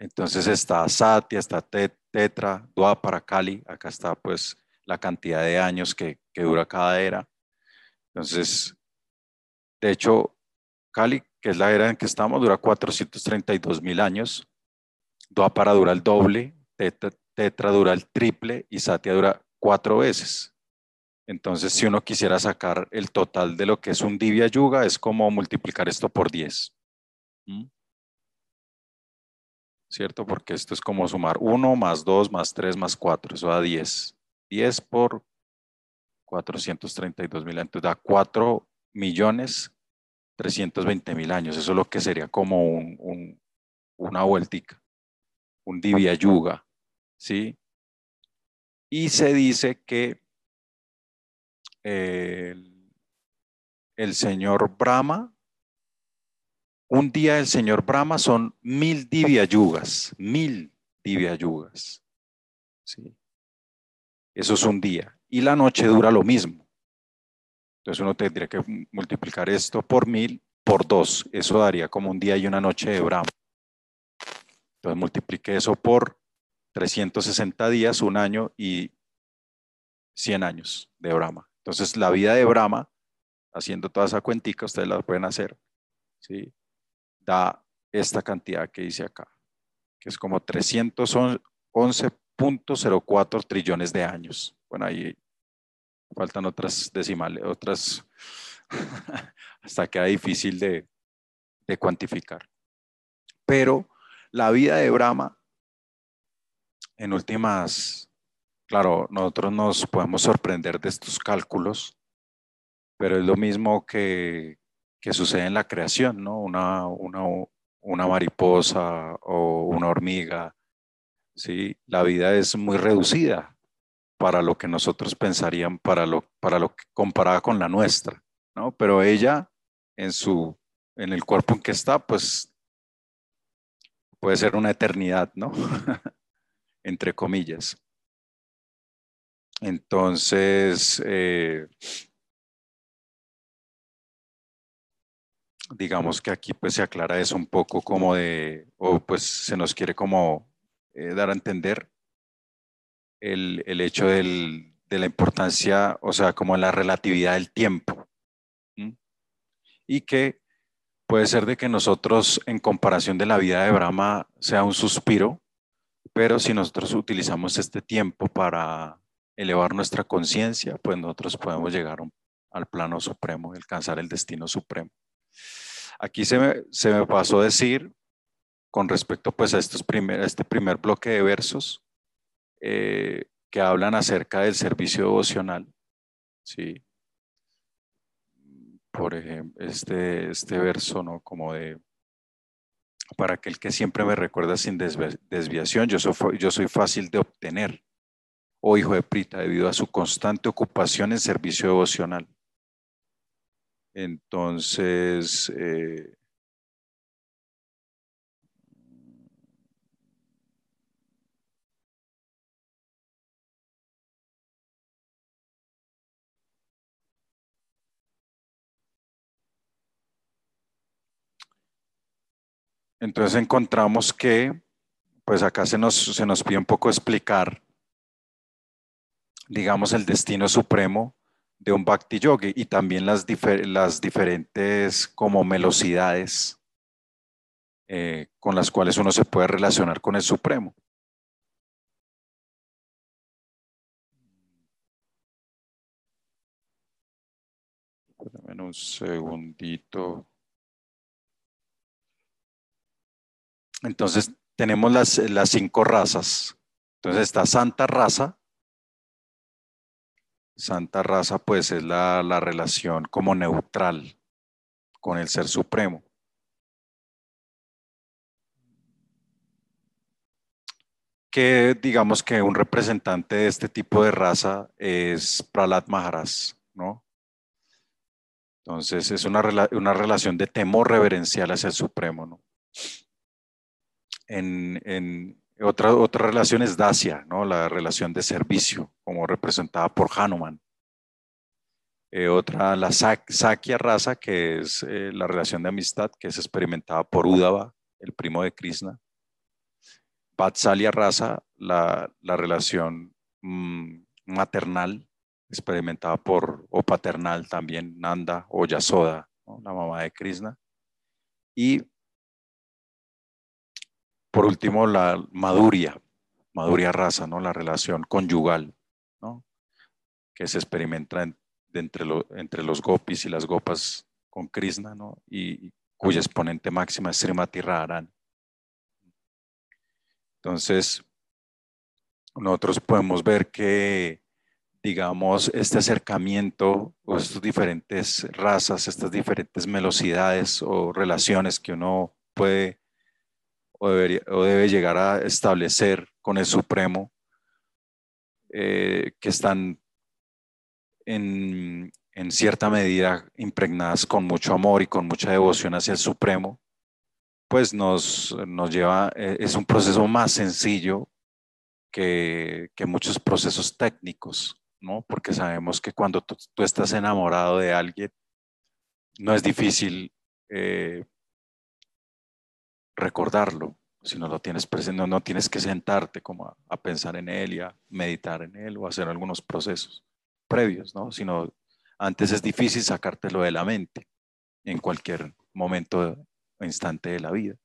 Entonces está Satya, está Tetra, para Kali. Acá está pues la cantidad de años que, que dura cada era. Entonces, de hecho, Kali que es la era en que estamos, dura 432 mil años. Dwapara dura el doble, tetra, dura el triple y Satya dura cuatro veces. Entonces, si uno quisiera sacar el total de lo que es un Divya Yuga, es como multiplicar esto por 10. ¿Mm? ¿Cierto? Porque esto es como sumar 1 más 2 más 3 más 4. Eso da 10. 10 por 432 mil. Entonces da 4 millones 320 mil años. Eso es lo que sería como un, una vueltica, un Divya Yuga, ¿sí? Y se dice que el, el señor Brahma, un día el señor Brahma son mil Divya Yugas, mil Divya Yugas, ¿sí? Eso es un día. Y la noche dura lo mismo. Entonces uno tendría que multiplicar esto por mil por dos. Eso daría como un día y una noche de Brahma. Entonces multiplique eso por 360 días, un año y 100 años de Brahma. Entonces la vida de Brahma, haciendo toda esa cuentica, ustedes la pueden hacer, ¿sí? Da esta cantidad que dice acá, que es como 311.04 trillones de años. Bueno, ahí faltan otras decimales, otras, *laughs* hasta queda difícil de, de cuantificar. Pero la vida de Brahma, en últimas, claro, nosotros nos podemos sorprender de estos cálculos, pero es lo mismo que, que sucede en la creación, ¿no? Una, una, una mariposa o una hormiga, ¿sí? La vida es muy reducida para lo que nosotros pensarían, para lo, para lo que comparada con la nuestra, ¿no? Pero ella, en su, en el cuerpo en que está, pues puede ser una eternidad, ¿no? *laughs* Entre comillas. Entonces, eh, digamos que aquí pues se aclara eso un poco como de, o pues se nos quiere como eh, dar a entender el, el hecho del, de la importancia, o sea, como la relatividad del tiempo. Y que puede ser de que nosotros, en comparación de la vida de Brahma, sea un suspiro, pero si nosotros utilizamos este tiempo para elevar nuestra conciencia, pues nosotros podemos llegar al plano supremo, alcanzar el destino supremo. Aquí se me, se me pasó a decir, con respecto pues a, estos primer, a este primer bloque de versos, eh, que hablan acerca del servicio devocional. ¿sí? Por ejemplo, este, este verso, ¿no? Como de, para aquel que siempre me recuerda sin desviación, yo soy, yo soy fácil de obtener, oh hijo de Prita, debido a su constante ocupación en servicio devocional. Entonces, eh, Entonces encontramos que, pues acá se nos, se nos pide un poco explicar, digamos, el destino supremo de un Bhakti Yogi y también las, difer- las diferentes como velocidades eh, con las cuales uno se puede relacionar con el Supremo. Espérame un segundito. Entonces, tenemos las, las cinco razas. Entonces está Santa Raza. Santa Raza, pues, es la, la relación como neutral con el Ser Supremo. Que digamos que un representante de este tipo de raza es Pralat Maharaj, ¿no? Entonces es una, una relación de temor reverencial hacia el Supremo, ¿no? En, en otra, otra relación es Dacia, ¿no? La relación de servicio, como representada por Hanuman. Eh, otra, la Sak- Sakya raza, que es eh, la relación de amistad, que es experimentada por Uddhava, el primo de Krishna. Vatsalya raza, la, la relación mm, maternal, experimentada por, o paternal también, Nanda o Yasoda, la mamá de Krishna. Y por último, la Maduria, Maduria raza, ¿no? la relación conyugal, ¿no? que se experimenta entre, lo- entre los gopis y las gopas con Krishna, ¿no? y, cuya exponente máxima es Srimati. Entonces, nosotros podemos ver que, digamos, este acercamiento o estas diferentes razas, estas diferentes velocidades o relaciones que uno puede o, debe llegar a establecer con el Supremo, eh, que están en, en cierta medida impregnadas con mucho amor y con mucha devoción hacia el Supremo, pues nos, nos lleva, eh, es un proceso más sencillo que, que muchos procesos técnicos, ¿no? Porque sabemos que cuando tú, tú estás enamorado de alguien, no es difícil eh, recordarlo, si no lo tienes presente, no, tienes que sentarte como a, pensar en él y a meditar en él o hacer algunos procesos previos, ¿no? Sino antes es difícil sacártelo de la mente en cualquier momento o instante de la vida.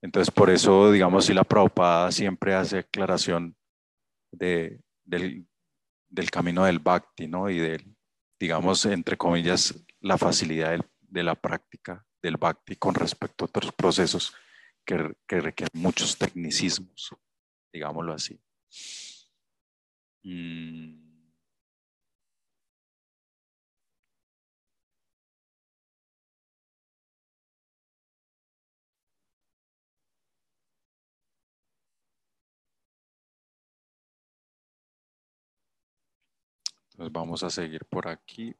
Entonces, por eso, digamos, si la Prabhupada siempre hace aclaración de, del, del camino del bhakti, ¿no? Y del, digamos, entre comillas, la facilidad de la práctica del bhakti con respecto a otros procesos que, requieren muchos tecnicismos, digámoslo así. Mm. Entonces vamos a seguir por aquí.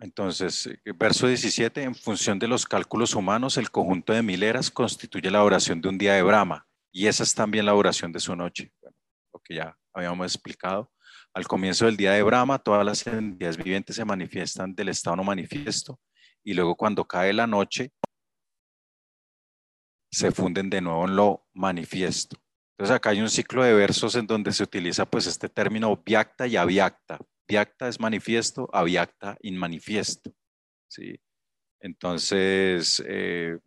Entonces, eh, verso 17, en función de los cálculos humanos, el conjunto de mil eras constituye la oración de un día de Brahma, y esa es también la oración de su noche, lo que ya habíamos explicado. Al comienzo del día de Brahma, todas las entidades vivientes se manifiestan del estado no manifiesto, y luego cuando cae la noche, se funden de nuevo en lo manifiesto. Entonces acá hay un ciclo de versos en donde se utiliza pues este término vyakta y avyakta. Vyakta es manifiesto, avyakta inmanifiesto. ¿sí? Entonces, eh,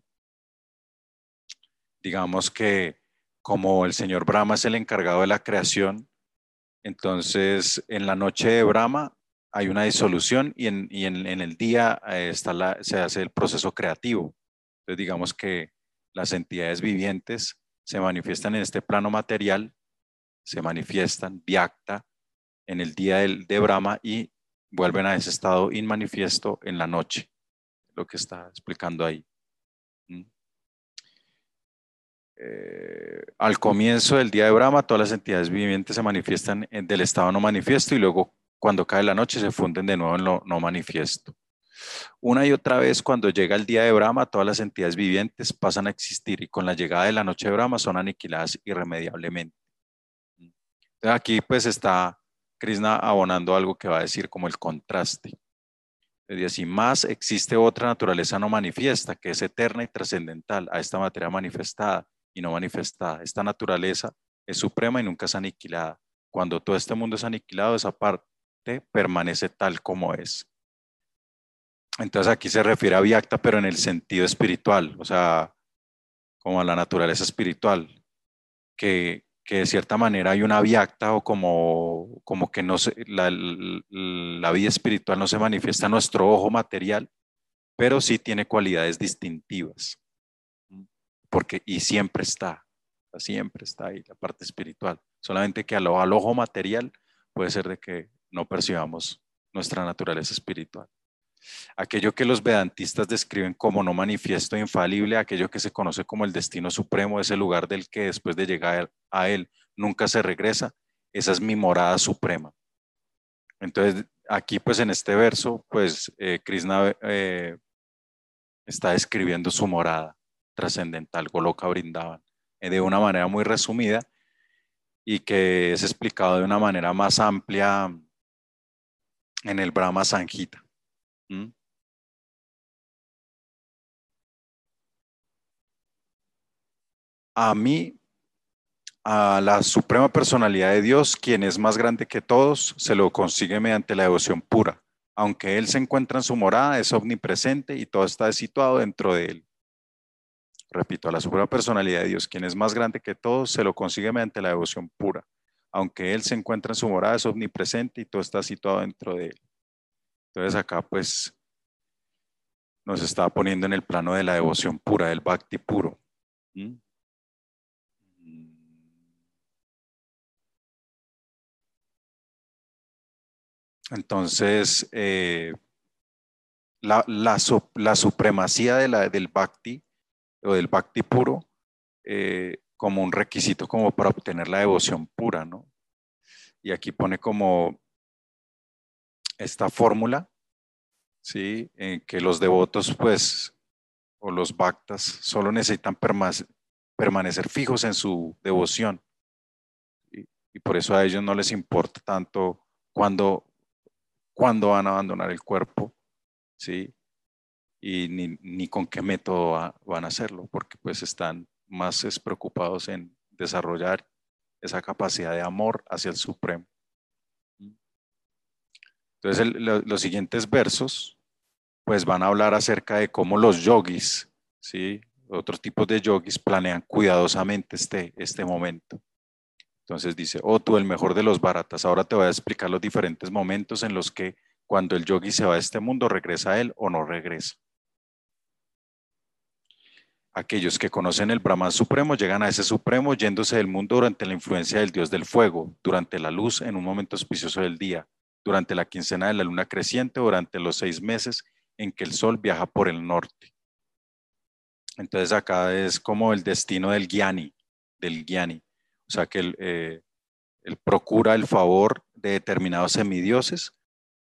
digamos que como el señor Brahma es el encargado de la creación, entonces en la noche de Brahma hay una disolución y en, el día eh, se hace el proceso creativo. Entonces digamos que las entidades vivientes se manifiestan en este plano material, se manifiestan vyakta en el día del, de Brahma y vuelven a ese estado inmanifiesto en la noche, lo que está explicando ahí. ¿Mm? Eh, al comienzo del día de Brahma, todas las entidades vivientes se manifiestan en, del estado no manifiesto y luego cuando cae la noche se funden de nuevo en lo no manifiesto. Una y otra vez, cuando llega el día de Brahma, todas las entidades vivientes pasan a existir y con la llegada de la noche de Brahma son aniquiladas irremediablemente. Entonces, Entonces aquí pues está Krishna abonando algo que va a decir como el contraste. Es decir, más existe otra naturaleza no manifiesta, que es eterna y trascendental a esta materia manifestada y no manifestada. Esta naturaleza es suprema y nunca es aniquilada. Cuando todo este mundo es aniquilado, esa parte permanece tal como es. Entonces aquí se refiere a Vyakta, pero en el sentido espiritual, o sea, como a la naturaleza espiritual, que, que de cierta manera hay una Vyakta o como, como que no se, la, la vida espiritual no se manifiesta a nuestro ojo material, pero sí tiene cualidades distintivas. Porque, y siempre está, siempre está ahí la parte espiritual. Solamente que al, al ojo material puede ser de que no percibamos nuestra naturaleza espiritual. Aquello que los vedantistas describen como no manifiesto e infalible, aquello que se conoce como el destino supremo, ese lugar del que después de llegar a él nunca se regresa, esa es mi morada suprema. Entonces, aquí pues en este verso, pues eh, Krishna eh, está describiendo su morada trascendental, Goloka Brindavan, eh, de una manera muy resumida y que es explicado de una manera más amplia en el Brahma Sanjita. A mí, a la suprema personalidad de Dios, quien es más grande que todos, se lo consigue mediante la devoción pura. Aunque Él se encuentra en su morada, es omnipresente y todo está situado dentro de Él. Repito, a la suprema personalidad de Dios, quien es más grande que todos, se lo consigue mediante la devoción pura. Aunque Él se encuentra en su morada, es omnipresente y todo está situado dentro de Él. Entonces acá pues nos está poniendo en el plano de la devoción pura, del bhakti puro. ¿Mm? Entonces, eh, la, la, la, supremacía de la, del bhakti o del bhakti puro eh, como un requisito como para obtener la devoción pura, ¿no? Y aquí pone como esta fórmula, ¿sí? En que los devotos, pues, o los bhaktas, solo necesitan permanecer fijos en su devoción. Y, por eso a ellos no les importa tanto cuándo cuándo van a abandonar el cuerpo, ¿sí? Y ni, ni con qué método van a hacerlo, porque pues están más preocupados en desarrollar esa capacidad de amor hacia el Supremo. Entonces, los siguientes versos, pues van a hablar acerca de cómo los yogis, ¿sí? Otros tipos de yogis planean cuidadosamente este, este momento. Entonces dice, oh tú el mejor de los baratas, ahora te voy a explicar los diferentes momentos en los que cuando el yogi se va de este mundo, regresa a él o no regresa. Aquellos que conocen el Brahman Supremo llegan a ese Supremo yéndose del mundo durante la influencia del Dios del Fuego, durante la luz en un momento auspicioso del día, durante la quincena de la luna creciente, durante los seis meses en que el sol viaja por el norte. Entonces acá es como el destino del Gyani, del Gyani. O sea que eh, él, procura el favor de determinados semidioses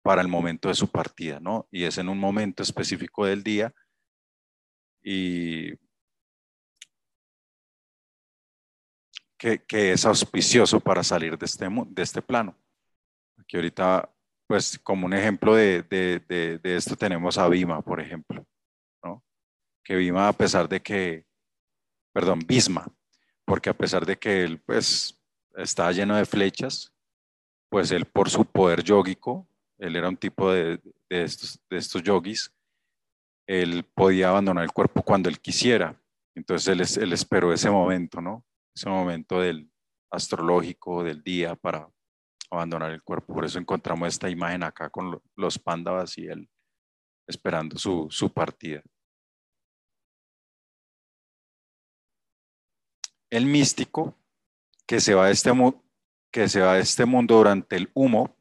para el momento de su partida, ¿no? Y es en un momento específico del día y que, que es auspicioso para salir de este, de este plano. Aquí ahorita, pues como un ejemplo de, de, de, de esto tenemos a Bima, por ejemplo, ¿no? Que Bima, a pesar de que, perdón, Bisma, porque a pesar de que él pues estaba lleno de flechas, pues él por su poder yógico, él era un tipo de, de, estos, de estos yogis, él podía abandonar el cuerpo cuando él quisiera. Entonces él, él esperó ese momento, ¿no? Ese momento del astrológico, del día para abandonar el cuerpo. Por eso encontramos esta imagen acá con los pándavas y él esperando su, su partida. el místico que se va de este, que se va este mundo durante el humo,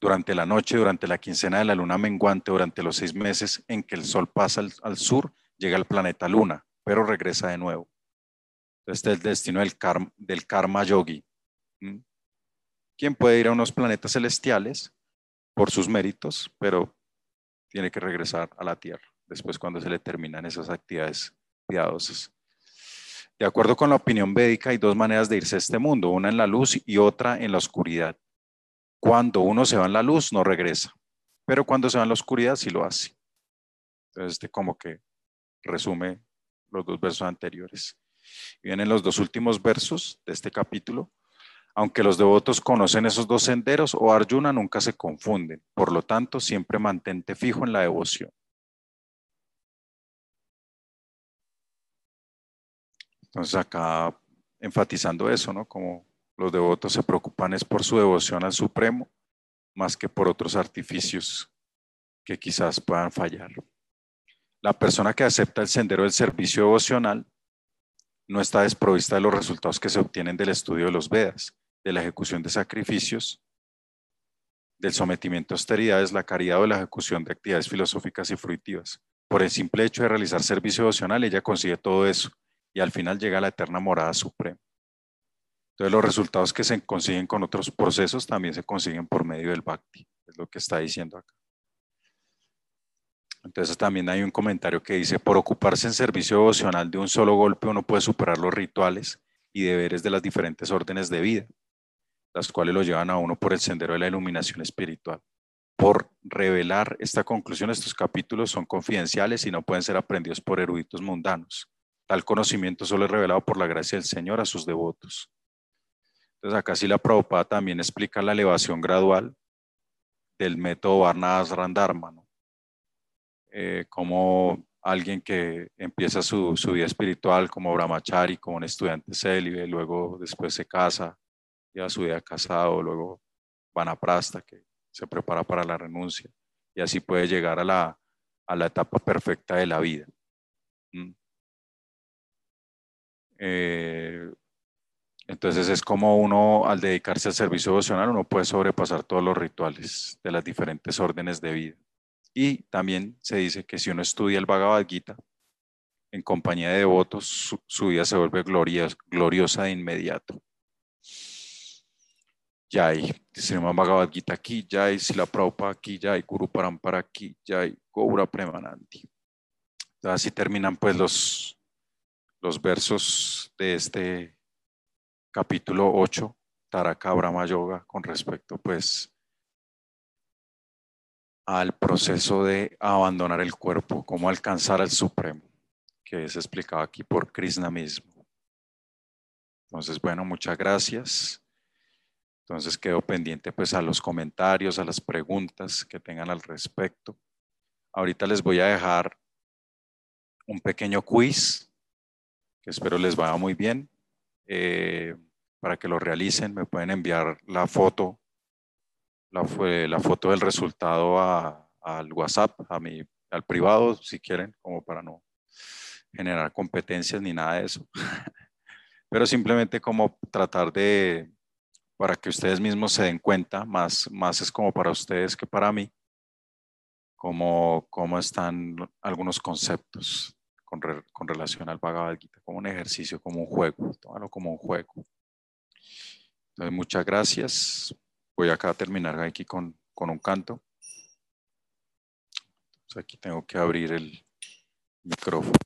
durante la noche, durante la quincena de la luna menguante, durante los seis meses en que el sol pasa al, al sur, llega al planeta luna, pero regresa de nuevo. Este es el destino del karma, del karma yogi. ¿Mm? ¿Quién puede ir a unos planetas celestiales por sus méritos, pero tiene que regresar a la Tierra después cuando se le terminan esas actividades piadosas. De acuerdo con la opinión védica, hay dos maneras de irse a este mundo, una en la luz y otra en la oscuridad. Cuando uno se va en la luz, no regresa, pero cuando se va en la oscuridad, sí lo hace. Entonces, este como que resume los dos versos anteriores. Vienen los dos últimos versos de este capítulo. Aunque los devotos conocen esos dos senderos, o Arjuna nunca se confunden. Por lo tanto, siempre mantente fijo en la devoción. Entonces acá enfatizando eso, ¿no? Como los devotos se preocupan es por su devoción al Supremo, más que por otros artificios que quizás puedan fallar. La persona que acepta el sendero del servicio devocional no está desprovista de los resultados que se obtienen del estudio de los Vedas, de la ejecución de sacrificios, del sometimiento a austeridades, la caridad o la ejecución de actividades filosóficas y fruitivas. Por el simple hecho de realizar servicio devocional, ella consigue todo eso y al final llega a la eterna morada suprema. Entonces los resultados que se consiguen con otros procesos también se consiguen por medio del bhakti, es lo que está diciendo acá. Entonces también hay un comentario que dice, por ocuparse en servicio devocional de un solo golpe uno puede superar los rituales y deberes de las diferentes órdenes de vida, las cuales lo llevan a uno por el sendero de la iluminación espiritual. Por revelar esta conclusión, estos capítulos son confidenciales y no pueden ser aprendidos por eruditos mundanos. Tal conocimiento solo es revelado por la gracia del Señor a sus devotos. Entonces acá sí la Prabhupada también explica la elevación gradual del método Varna Dharma, ¿no? Eh, como alguien que empieza su, su, vida espiritual como brahmachari, como un estudiante célibe, luego después se casa, lleva su vida casado, luego vanaprasta, que se prepara para la renuncia, y así puede llegar a la, a la etapa perfecta de la vida. ¿Mm? Eh, entonces es como uno, al dedicarse al servicio devocional, uno puede sobrepasar todos los rituales de las diferentes órdenes de vida. Y también se dice que si uno estudia el Bhagavad Gita en compañía de devotos, su, vida se vuelve gloriosa, gloriosa de inmediato. Jai, Srimad Bhagavad Gita aquí, Jai, Sila Prabhupada aquí, Jai, Guru Parampara aquí, Jai, Gaura Premananti. Así terminan pues los, los versos de este capítulo 8, Taraka Brahma Yoga, con respecto pues al proceso de abandonar el cuerpo, cómo alcanzar al Supremo, que es explicado aquí por Krishna mismo. Entonces, bueno, muchas gracias. Entonces quedo pendiente pues a los comentarios, a las preguntas que tengan al respecto. Ahorita les voy a dejar un pequeño quiz que espero les vaya muy bien. Eh, para que lo realicen, me pueden enviar la foto, la, la foto del resultado a, al WhatsApp, a mi, al privado, si quieren, como para no generar competencias ni nada de eso. *laughs* Pero simplemente como tratar de, para que ustedes mismos se den cuenta, más, más es como para ustedes que para mí, cómo, cómo están algunos conceptos con, con, relación al Bhagavad Gita, como un ejercicio, como un juego, tómalo como un juego. Entonces, muchas gracias. Voy acá a terminar aquí con, con un canto. Aquí tengo que abrir el micrófono.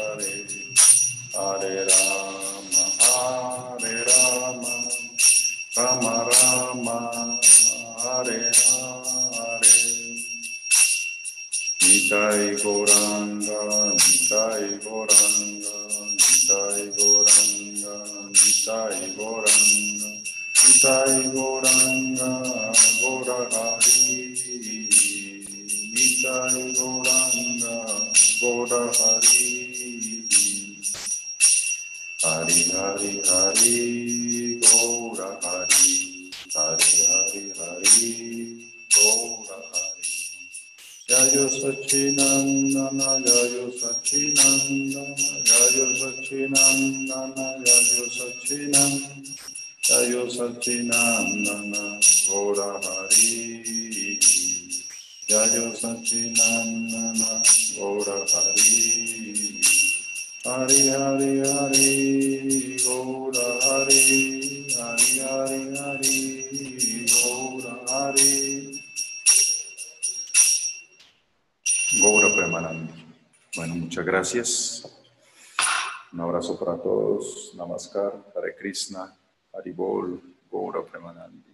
Hare Rama, Hare Rama, Rama Rama, Hare Hare. Nitai Goranga, Nitai Goranga, Nitai Goranga, Nitai Goranga, Nitai Goranga, Gorahari. Nitai Goranga, Gorahari. Hari Hari Hari Gaura Hari. Hari Hari Hari Gaura Hari. Jayo Sachinandana Jayo Sachinandana Jayo Sachinandana Jayo Sachinandana Jayo Sachinandana Gaura Hari. Jayo Sachinandana Gaura Hari Hari Hari Hari Gaura Hari Hari Hari Hari Gaura Hari Gaura Premanandi. Bueno, muchas gracias. Un abrazo para todos. Namaskar, Hare Krishna, Haribol, Gaura Premanandi.